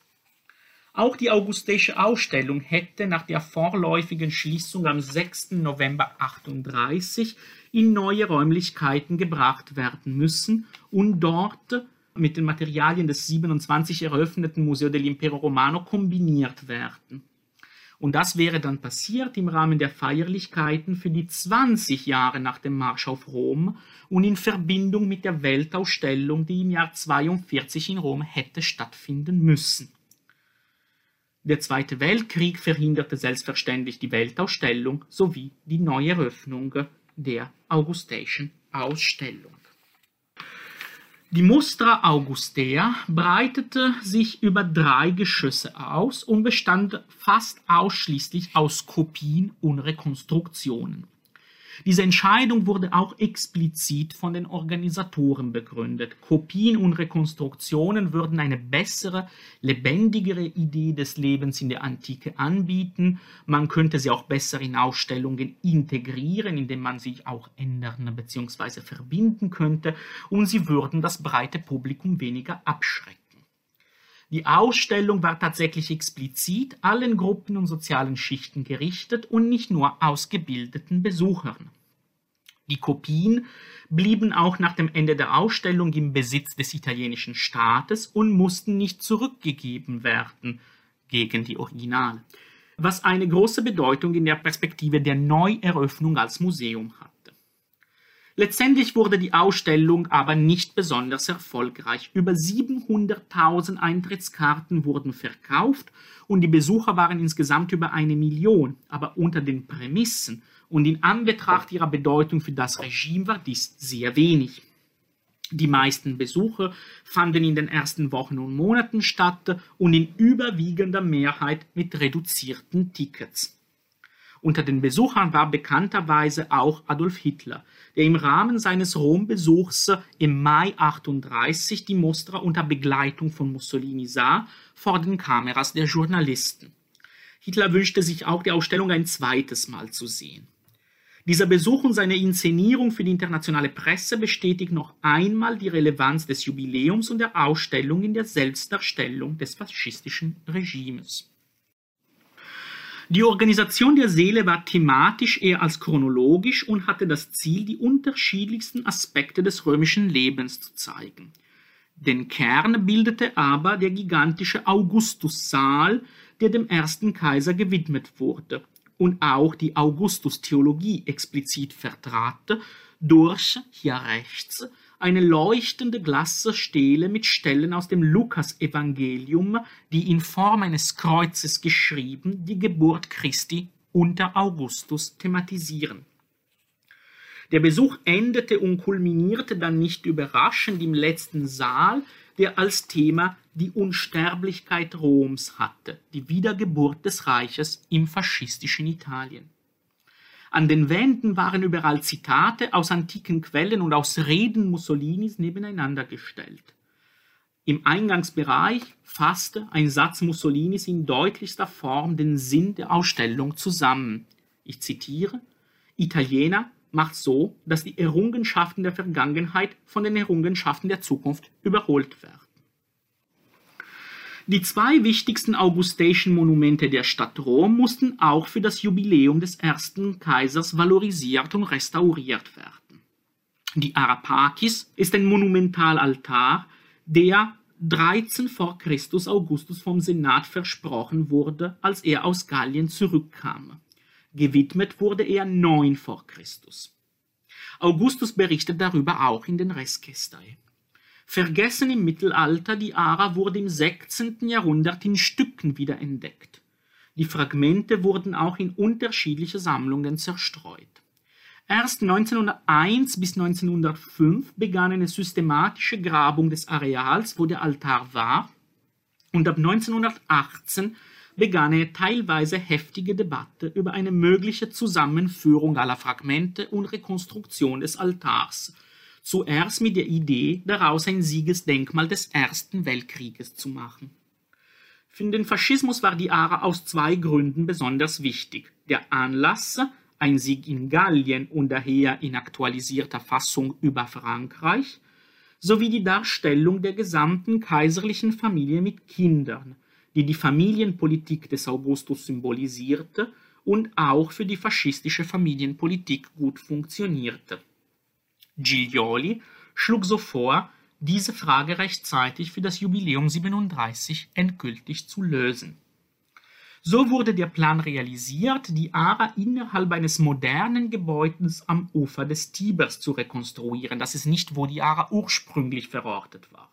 Auch die Augustäische Ausstellung hätte nach der vorläufigen Schließung am 6. November 38 in neue Räumlichkeiten gebracht werden müssen und dort mit den Materialien des 27 eröffneten Museo dell'Impero Romano kombiniert werden. Und das wäre dann passiert im Rahmen der Feierlichkeiten für die 20 Jahre nach dem Marsch auf Rom und in Verbindung mit der Weltausstellung, die im Jahr 42 in Rom hätte stattfinden müssen. Der Zweite Weltkrieg verhinderte selbstverständlich die Weltausstellung sowie die Neueröffnung der Augustäischen Ausstellung. Die Mustra Augustea breitete sich über drei Geschüsse aus und bestand fast ausschließlich aus Kopien und Rekonstruktionen. Diese Entscheidung wurde auch explizit von den Organisatoren begründet. Kopien und Rekonstruktionen würden eine bessere, lebendigere Idee des Lebens in der Antike anbieten. Man könnte sie auch besser in Ausstellungen integrieren, indem man sie auch ändern bzw. verbinden könnte und sie würden das breite Publikum weniger abschrecken. Die Ausstellung war tatsächlich explizit allen Gruppen und sozialen Schichten gerichtet und nicht nur ausgebildeten Besuchern. Die Kopien blieben auch nach dem Ende der Ausstellung im Besitz des italienischen Staates und mussten nicht zurückgegeben werden gegen die Originale, was eine große Bedeutung in der Perspektive der Neueröffnung als Museum hat. Letztendlich wurde die Ausstellung aber nicht besonders erfolgreich. Über 700.000 Eintrittskarten wurden verkauft und die Besucher waren insgesamt über eine Million. Aber unter den Prämissen und in Anbetracht ihrer Bedeutung für das Regime war dies sehr wenig. Die meisten Besuche fanden in den ersten Wochen und Monaten statt und in überwiegender Mehrheit mit reduzierten Tickets. Unter den Besuchern war bekannterweise auch Adolf Hitler, der im Rahmen seines Rombesuchs im Mai 38 die Mostra unter Begleitung von Mussolini sah, vor den Kameras der Journalisten. Hitler wünschte sich auch die Ausstellung ein zweites Mal zu sehen. Dieser Besuch und seine Inszenierung für die internationale Presse bestätigt noch einmal die Relevanz des Jubiläums und der Ausstellung in der Selbstdarstellung des faschistischen Regimes. Die Organisation der Seele war thematisch eher als chronologisch und hatte das Ziel, die unterschiedlichsten Aspekte des römischen Lebens zu zeigen. Den Kern bildete aber der gigantische Augustussaal, der dem ersten Kaiser gewidmet wurde und auch die Augustus-Theologie explizit vertrat, durch, hier rechts, eine leuchtende Glasstele mit Stellen aus dem Lukasevangelium, die in Form eines Kreuzes geschrieben die Geburt Christi unter Augustus thematisieren. Der Besuch endete und kulminierte dann nicht überraschend im letzten Saal, der als Thema die Unsterblichkeit Roms hatte, die Wiedergeburt des Reiches im faschistischen Italien. An den Wänden waren überall Zitate aus antiken Quellen und aus Reden Mussolinis nebeneinander gestellt. Im Eingangsbereich fasste ein Satz Mussolinis in deutlichster Form den Sinn der Ausstellung zusammen. Ich zitiere: Italiener macht so, dass die Errungenschaften der Vergangenheit von den Errungenschaften der Zukunft überholt werden. Die zwei wichtigsten augusteischen Monumente der Stadt Rom mussten auch für das Jubiläum des ersten Kaisers valorisiert und restauriert werden. Die Arapakis ist ein Monumentalaltar, der 13 vor Christus Augustus vom Senat versprochen wurde, als er aus Gallien zurückkam. Gewidmet wurde er 9 vor Christus. Augustus berichtet darüber auch in den Resgestae. Vergessen im Mittelalter, die Ara wurde im 16. Jahrhundert in Stücken wiederentdeckt. Die Fragmente wurden auch in unterschiedliche Sammlungen zerstreut. Erst 1901 bis 1905 begann eine systematische Grabung des Areals, wo der Altar war, und ab 1918 begann eine teilweise heftige Debatte über eine mögliche Zusammenführung aller Fragmente und Rekonstruktion des Altars, zuerst mit der Idee, daraus ein Siegesdenkmal des Ersten Weltkrieges zu machen. Für den Faschismus war die Ara aus zwei Gründen besonders wichtig. Der Anlass, ein Sieg in Gallien und daher in aktualisierter Fassung über Frankreich, sowie die Darstellung der gesamten kaiserlichen Familie mit Kindern, die die Familienpolitik des Augustus symbolisierte und auch für die faschistische Familienpolitik gut funktionierte. Giglioli schlug so vor, diese Frage rechtzeitig für das Jubiläum 37 endgültig zu lösen. So wurde der Plan realisiert, die Ara innerhalb eines modernen Gebäudes am Ufer des Tibers zu rekonstruieren. Das ist nicht, wo die Ara ursprünglich verortet war.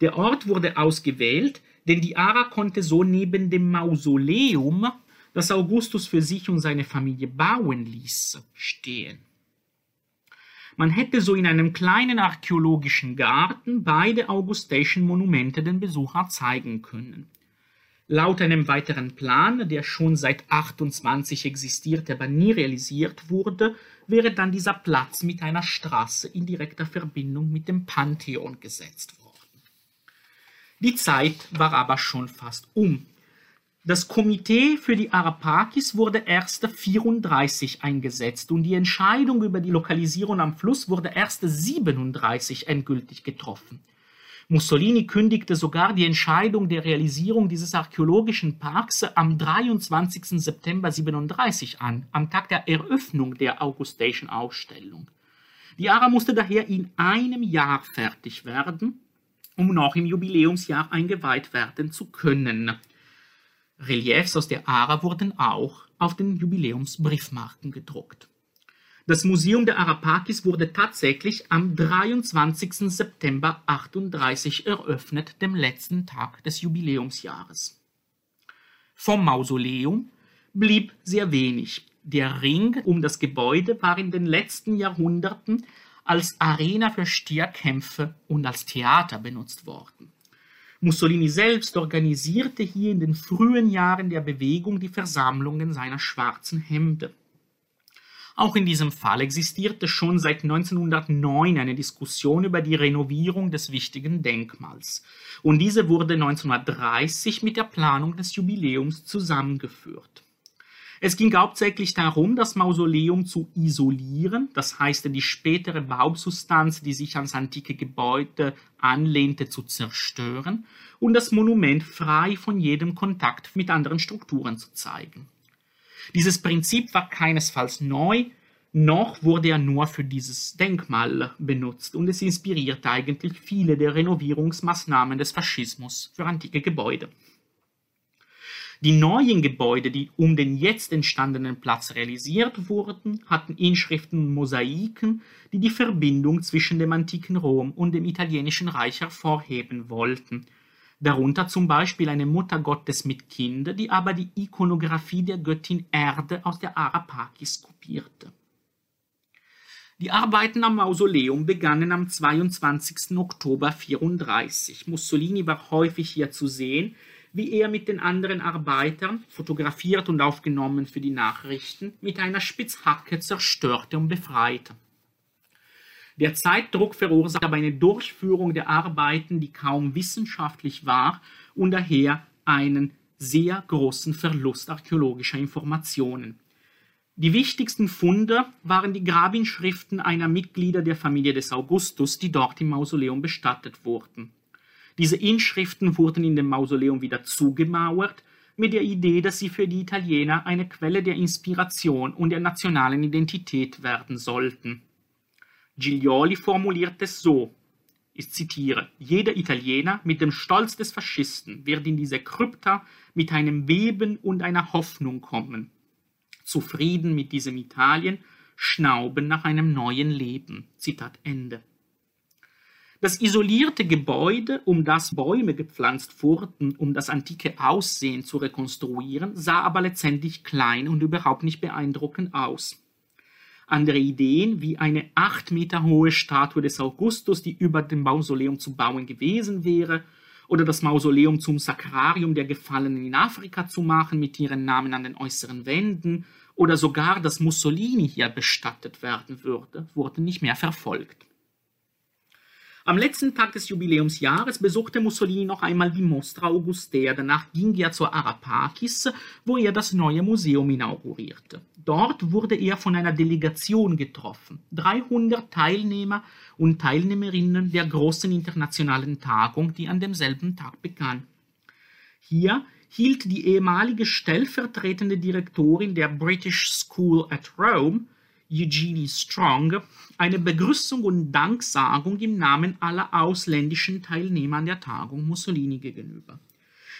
Der Ort wurde ausgewählt, denn die Ara konnte so neben dem Mausoleum, das Augustus für sich und seine Familie bauen ließ, stehen. Man hätte so in einem kleinen archäologischen Garten beide augusteischen Monumente den Besucher zeigen können. Laut einem weiteren Plan, der schon seit 28 existierte, aber nie realisiert wurde, wäre dann dieser Platz mit einer Straße in direkter Verbindung mit dem Pantheon gesetzt worden. Die Zeit war aber schon fast um. Das Komitee für die Arapakis wurde erst 34 eingesetzt und die Entscheidung über die Lokalisierung am Fluss wurde erst 37 endgültig getroffen. Mussolini kündigte sogar die Entscheidung der Realisierung dieses archäologischen Parks am 23. September 37 an, am Tag der Eröffnung der Augustischen Ausstellung. Die Ara musste daher in einem Jahr fertig werden, um noch im Jubiläumsjahr eingeweiht werden zu können. Reliefs aus der Ara wurden auch auf den Jubiläumsbriefmarken gedruckt. Das Museum der Arapakis wurde tatsächlich am 23. September 38 eröffnet, dem letzten Tag des Jubiläumsjahres. Vom Mausoleum blieb sehr wenig. Der Ring um das Gebäude war in den letzten Jahrhunderten als Arena für Stierkämpfe und als Theater benutzt worden. Mussolini selbst organisierte hier in den frühen Jahren der Bewegung die Versammlungen seiner schwarzen Hemde. Auch in diesem Fall existierte schon seit 1909 eine Diskussion über die Renovierung des wichtigen Denkmals, und diese wurde 1930 mit der Planung des Jubiläums zusammengeführt. Es ging hauptsächlich darum, das Mausoleum zu isolieren, das heißt die spätere Bausubstanz, die sich ans antike Gebäude anlehnte, zu zerstören und das Monument frei von jedem Kontakt mit anderen Strukturen zu zeigen. Dieses Prinzip war keinesfalls neu, noch wurde er nur für dieses Denkmal benutzt und es inspirierte eigentlich viele der Renovierungsmaßnahmen des Faschismus für antike Gebäude. Die neuen Gebäude, die um den jetzt entstandenen Platz realisiert wurden, hatten Inschriften und Mosaiken, die die Verbindung zwischen dem antiken Rom und dem italienischen Reich hervorheben wollten. Darunter zum Beispiel eine Mutter Gottes mit Kinder, die aber die Ikonographie der Göttin Erde aus der Arapakis kopierte. Die Arbeiten am Mausoleum begannen am 22. Oktober 1934. Mussolini war häufig hier zu sehen, wie er mit den anderen Arbeitern, fotografiert und aufgenommen für die Nachrichten, mit einer Spitzhacke zerstörte und befreite. Der Zeitdruck verursachte aber eine Durchführung der Arbeiten, die kaum wissenschaftlich war und daher einen sehr großen Verlust archäologischer Informationen. Die wichtigsten Funde waren die Grabinschriften einer Mitglieder der Familie des Augustus, die dort im Mausoleum bestattet wurden. Diese Inschriften wurden in dem Mausoleum wieder zugemauert, mit der Idee, dass sie für die Italiener eine Quelle der Inspiration und der nationalen Identität werden sollten. Giglioli formuliert es so, ich zitiere, jeder Italiener mit dem Stolz des Faschisten wird in diese Krypta mit einem Weben und einer Hoffnung kommen. Zufrieden mit diesem Italien, schnauben nach einem neuen Leben. Zitat Ende. Das isolierte Gebäude, um das Bäume gepflanzt wurden, um das antike Aussehen zu rekonstruieren, sah aber letztendlich klein und überhaupt nicht beeindruckend aus. Andere Ideen, wie eine acht Meter hohe Statue des Augustus, die über dem Mausoleum zu bauen gewesen wäre, oder das Mausoleum zum Sakrarium der Gefallenen in Afrika zu machen mit ihren Namen an den äußeren Wänden, oder sogar, dass Mussolini hier bestattet werden würde, wurden nicht mehr verfolgt. Am letzten Tag des Jubiläumsjahres besuchte Mussolini noch einmal die Mostra Augustea. Danach ging er zur Arapakis, wo er das neue Museum inaugurierte. Dort wurde er von einer Delegation getroffen. 300 Teilnehmer und Teilnehmerinnen der großen internationalen Tagung, die an demselben Tag begann. Hier hielt die ehemalige stellvertretende Direktorin der British School at Rome Eugenie Strong eine Begrüßung und Danksagung im Namen aller ausländischen Teilnehmer an der Tagung Mussolini gegenüber.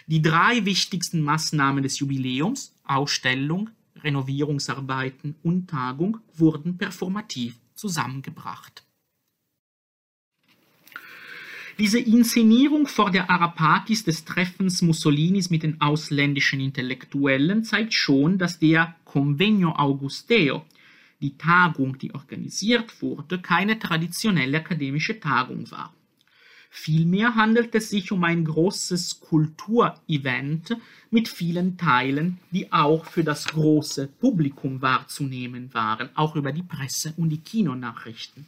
Die drei wichtigsten Maßnahmen des Jubiläums, Ausstellung, Renovierungsarbeiten und Tagung, wurden performativ zusammengebracht. Diese Inszenierung vor der Arapakis des Treffens Mussolinis mit den ausländischen Intellektuellen zeigt schon, dass der Convegno Augusteo die Tagung, die organisiert wurde, keine traditionelle akademische Tagung war. Vielmehr handelt es sich um ein großes Kulturevent mit vielen Teilen, die auch für das große Publikum wahrzunehmen waren, auch über die Presse und die Kinonachrichten.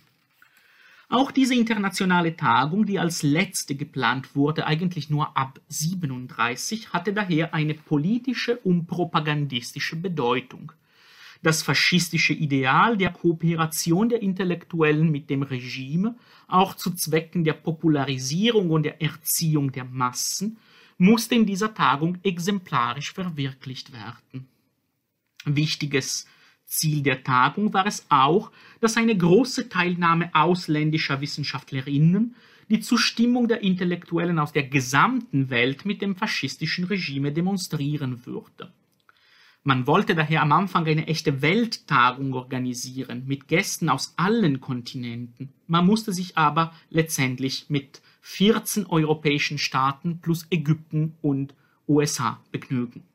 Auch diese internationale Tagung, die als letzte geplant wurde, eigentlich nur ab 37, hatte daher eine politische und propagandistische Bedeutung das faschistische Ideal der Kooperation der Intellektuellen mit dem Regime, auch zu Zwecken der Popularisierung und der Erziehung der Massen, musste in dieser Tagung exemplarisch verwirklicht werden. Wichtiges Ziel der Tagung war es auch, dass eine große Teilnahme ausländischer Wissenschaftlerinnen die Zustimmung der Intellektuellen aus der gesamten Welt mit dem faschistischen Regime demonstrieren würde. Man wollte daher am Anfang eine echte Welttagung organisieren mit Gästen aus allen Kontinenten. Man musste sich aber letztendlich mit 14 europäischen Staaten plus Ägypten und USA begnügen.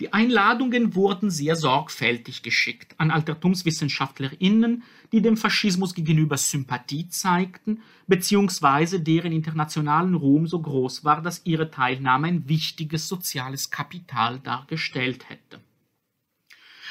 Die Einladungen wurden sehr sorgfältig geschickt an Altertumswissenschaftlerinnen, die dem Faschismus gegenüber Sympathie zeigten, beziehungsweise deren internationalen Ruhm so groß war, dass ihre Teilnahme ein wichtiges soziales Kapital dargestellt hätte.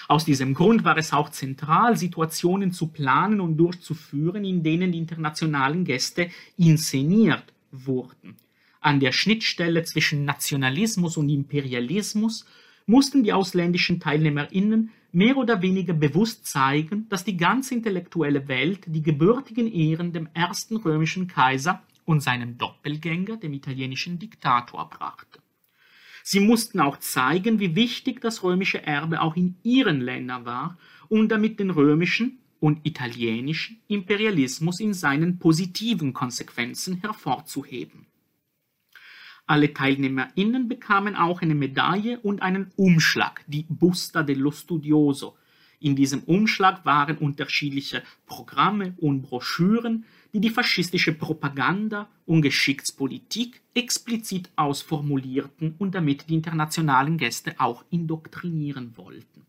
Aus diesem Grund war es auch zentral, Situationen zu planen und durchzuführen, in denen die internationalen Gäste inszeniert wurden. An der Schnittstelle zwischen Nationalismus und Imperialismus mussten die ausländischen TeilnehmerInnen mehr oder weniger bewusst zeigen, dass die ganze intellektuelle Welt die gebürtigen Ehren dem ersten römischen Kaiser und seinem Doppelgänger, dem italienischen Diktator, brachte. Sie mussten auch zeigen, wie wichtig das römische Erbe auch in ihren Ländern war, um damit den römischen und italienischen Imperialismus in seinen positiven Konsequenzen hervorzuheben. Alle TeilnehmerInnen bekamen auch eine Medaille und einen Umschlag, die Busta dello Studioso. In diesem Umschlag waren unterschiedliche Programme und Broschüren, die die faschistische Propaganda und Geschichtspolitik explizit ausformulierten und damit die internationalen Gäste auch indoktrinieren wollten.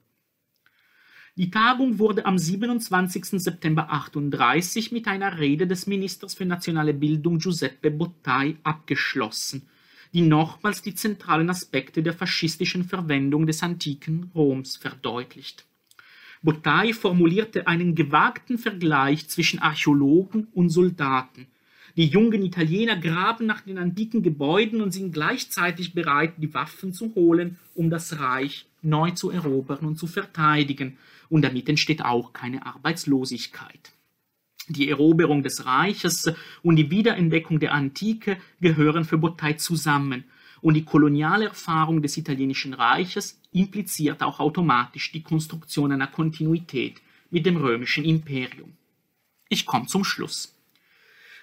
Die Tagung wurde am 27. September 38 mit einer Rede des Ministers für nationale Bildung Giuseppe Bottai abgeschlossen – die nochmals die zentralen Aspekte der faschistischen Verwendung des antiken Roms verdeutlicht. Bottai formulierte einen gewagten Vergleich zwischen Archäologen und Soldaten. Die jungen Italiener graben nach den antiken Gebäuden und sind gleichzeitig bereit, die Waffen zu holen, um das Reich neu zu erobern und zu verteidigen. Und damit entsteht auch keine Arbeitslosigkeit. Die Eroberung des Reiches und die Wiederentdeckung der Antike gehören für Bottai zusammen. Und die koloniale Erfahrung des italienischen Reiches impliziert auch automatisch die Konstruktion einer Kontinuität mit dem römischen Imperium. Ich komme zum Schluss.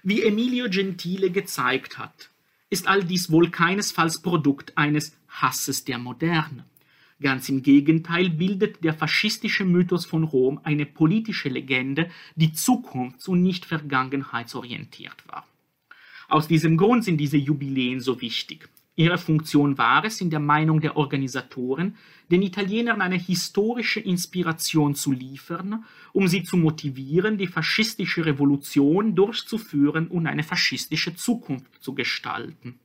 Wie Emilio Gentile gezeigt hat, ist all dies wohl keinesfalls Produkt eines Hasses der Moderne. Ganz im Gegenteil bildet der faschistische Mythos von Rom eine politische Legende, die zukunfts- und nicht vergangenheitsorientiert war. Aus diesem Grund sind diese Jubiläen so wichtig. Ihre Funktion war es, in der Meinung der Organisatoren, den Italienern eine historische Inspiration zu liefern, um sie zu motivieren, die faschistische Revolution durchzuführen und eine faschistische Zukunft zu gestalten.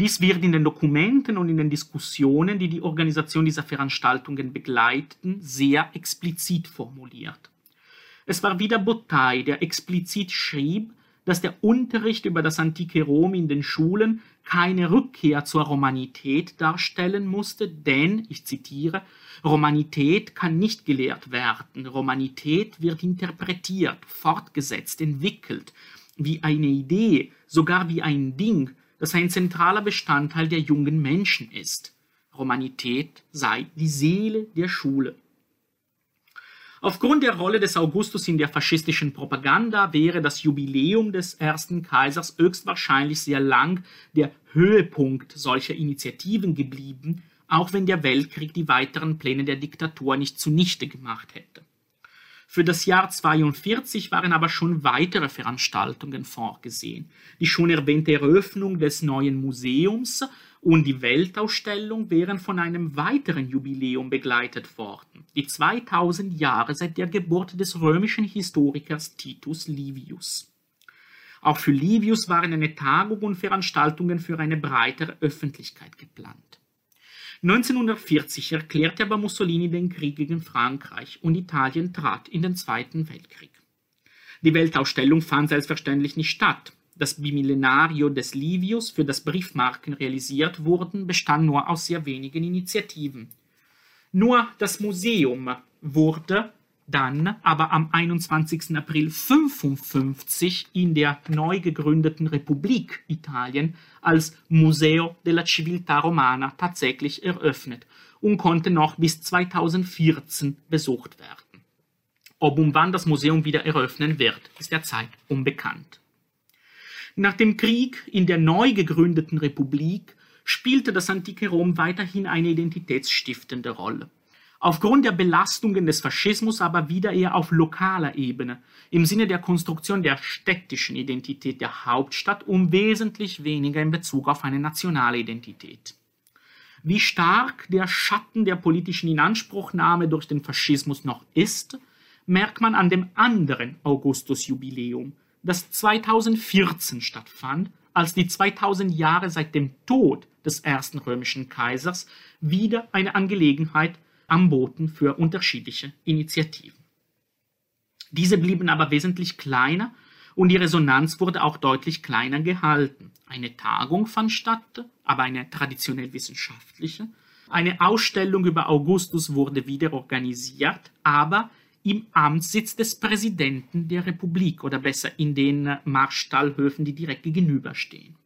Dies wird in den Dokumenten und in den Diskussionen, die die Organisation dieser Veranstaltungen begleiten, sehr explizit formuliert. Es war wieder Bottai, der explizit schrieb, dass der Unterricht über das antike Rom in den Schulen keine Rückkehr zur Romanität darstellen musste, denn, ich zitiere, Romanität kann nicht gelehrt werden. Romanität wird interpretiert, fortgesetzt, entwickelt, wie eine Idee, sogar wie ein Ding, das ein zentraler Bestandteil der jungen Menschen ist. Romanität sei die Seele der Schule. Aufgrund der Rolle des Augustus in der faschistischen Propaganda wäre das Jubiläum des ersten Kaisers höchstwahrscheinlich sehr lang der Höhepunkt solcher Initiativen geblieben, auch wenn der Weltkrieg die weiteren Pläne der Diktatur nicht zunichte gemacht hätte. Für das Jahr 42 waren aber schon weitere Veranstaltungen vorgesehen. Die schon erwähnte Eröffnung des neuen Museums und die Weltausstellung wären von einem weiteren Jubiläum begleitet worden, die 2000 Jahre seit der Geburt des römischen Historikers Titus Livius. Auch für Livius waren eine Tagung und Veranstaltungen für eine breitere Öffentlichkeit geplant. 1940 erklärte aber Mussolini den Krieg gegen Frankreich und Italien trat in den Zweiten Weltkrieg. Die Weltausstellung fand selbstverständlich nicht statt. Das Bimillenario des Livius, für das Briefmarken realisiert wurden, bestand nur aus sehr wenigen Initiativen. Nur das Museum wurde dann aber am 21. April 1955 in der neu gegründeten Republik Italien als Museo della Civiltà Romana tatsächlich eröffnet und konnte noch bis 2014 besucht werden. Ob und wann das Museum wieder eröffnen wird, ist derzeit unbekannt. Nach dem Krieg in der neu gegründeten Republik spielte das antike Rom weiterhin eine identitätsstiftende Rolle. Aufgrund der Belastungen des Faschismus aber wieder eher auf lokaler Ebene, im Sinne der Konstruktion der städtischen Identität der Hauptstadt und wesentlich weniger in Bezug auf eine nationale Identität. Wie stark der Schatten der politischen Inanspruchnahme durch den Faschismus noch ist, merkt man an dem anderen Augustus-Jubiläum, das 2014 stattfand, als die 2000 Jahre seit dem Tod des ersten römischen Kaisers wieder eine Angelegenheit anboten für unterschiedliche Initiativen. Diese blieben aber wesentlich kleiner und die Resonanz wurde auch deutlich kleiner gehalten. Eine Tagung fand statt, aber eine traditionell wissenschaftliche. Eine Ausstellung über Augustus wurde wieder organisiert, aber im Amtssitz des Präsidenten der Republik oder besser in den Marstallhöfen, die direkt gegenüberstehen.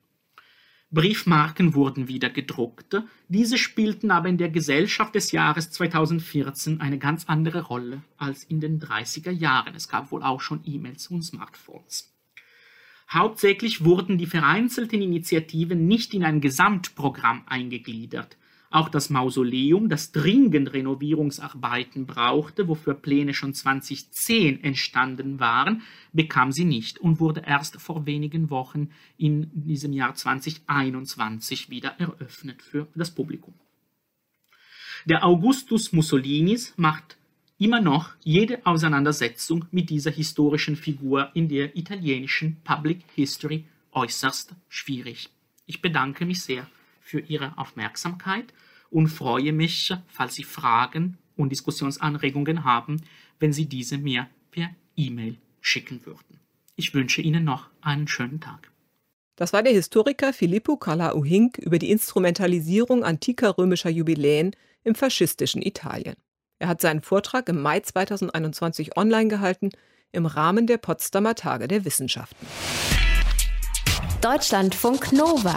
Briefmarken wurden wieder gedruckt. Diese spielten aber in der Gesellschaft des Jahres 2014 eine ganz andere Rolle als in den 30er Jahren. Es gab wohl auch schon E-Mails und Smartphones. Hauptsächlich wurden die vereinzelten Initiativen nicht in ein Gesamtprogramm eingegliedert. Auch das Mausoleum, das dringend Renovierungsarbeiten brauchte, wofür Pläne schon 2010 entstanden waren, bekam sie nicht und wurde erst vor wenigen Wochen in diesem Jahr 2021 wieder eröffnet für das Publikum. Der Augustus Mussolinis macht immer noch jede Auseinandersetzung mit dieser historischen Figur in der italienischen Public History äußerst schwierig. Ich bedanke mich sehr für Ihre Aufmerksamkeit und freue mich, falls Sie Fragen und Diskussionsanregungen haben, wenn Sie diese mir per E-Mail schicken würden. Ich wünsche Ihnen noch einen schönen Tag. Das war der Historiker Filippo Kalauhink über die Instrumentalisierung antiker römischer Jubiläen im faschistischen Italien. Er hat seinen Vortrag im Mai 2021 online gehalten im Rahmen der Potsdamer Tage der Wissenschaften. Deutschlandfunk Nova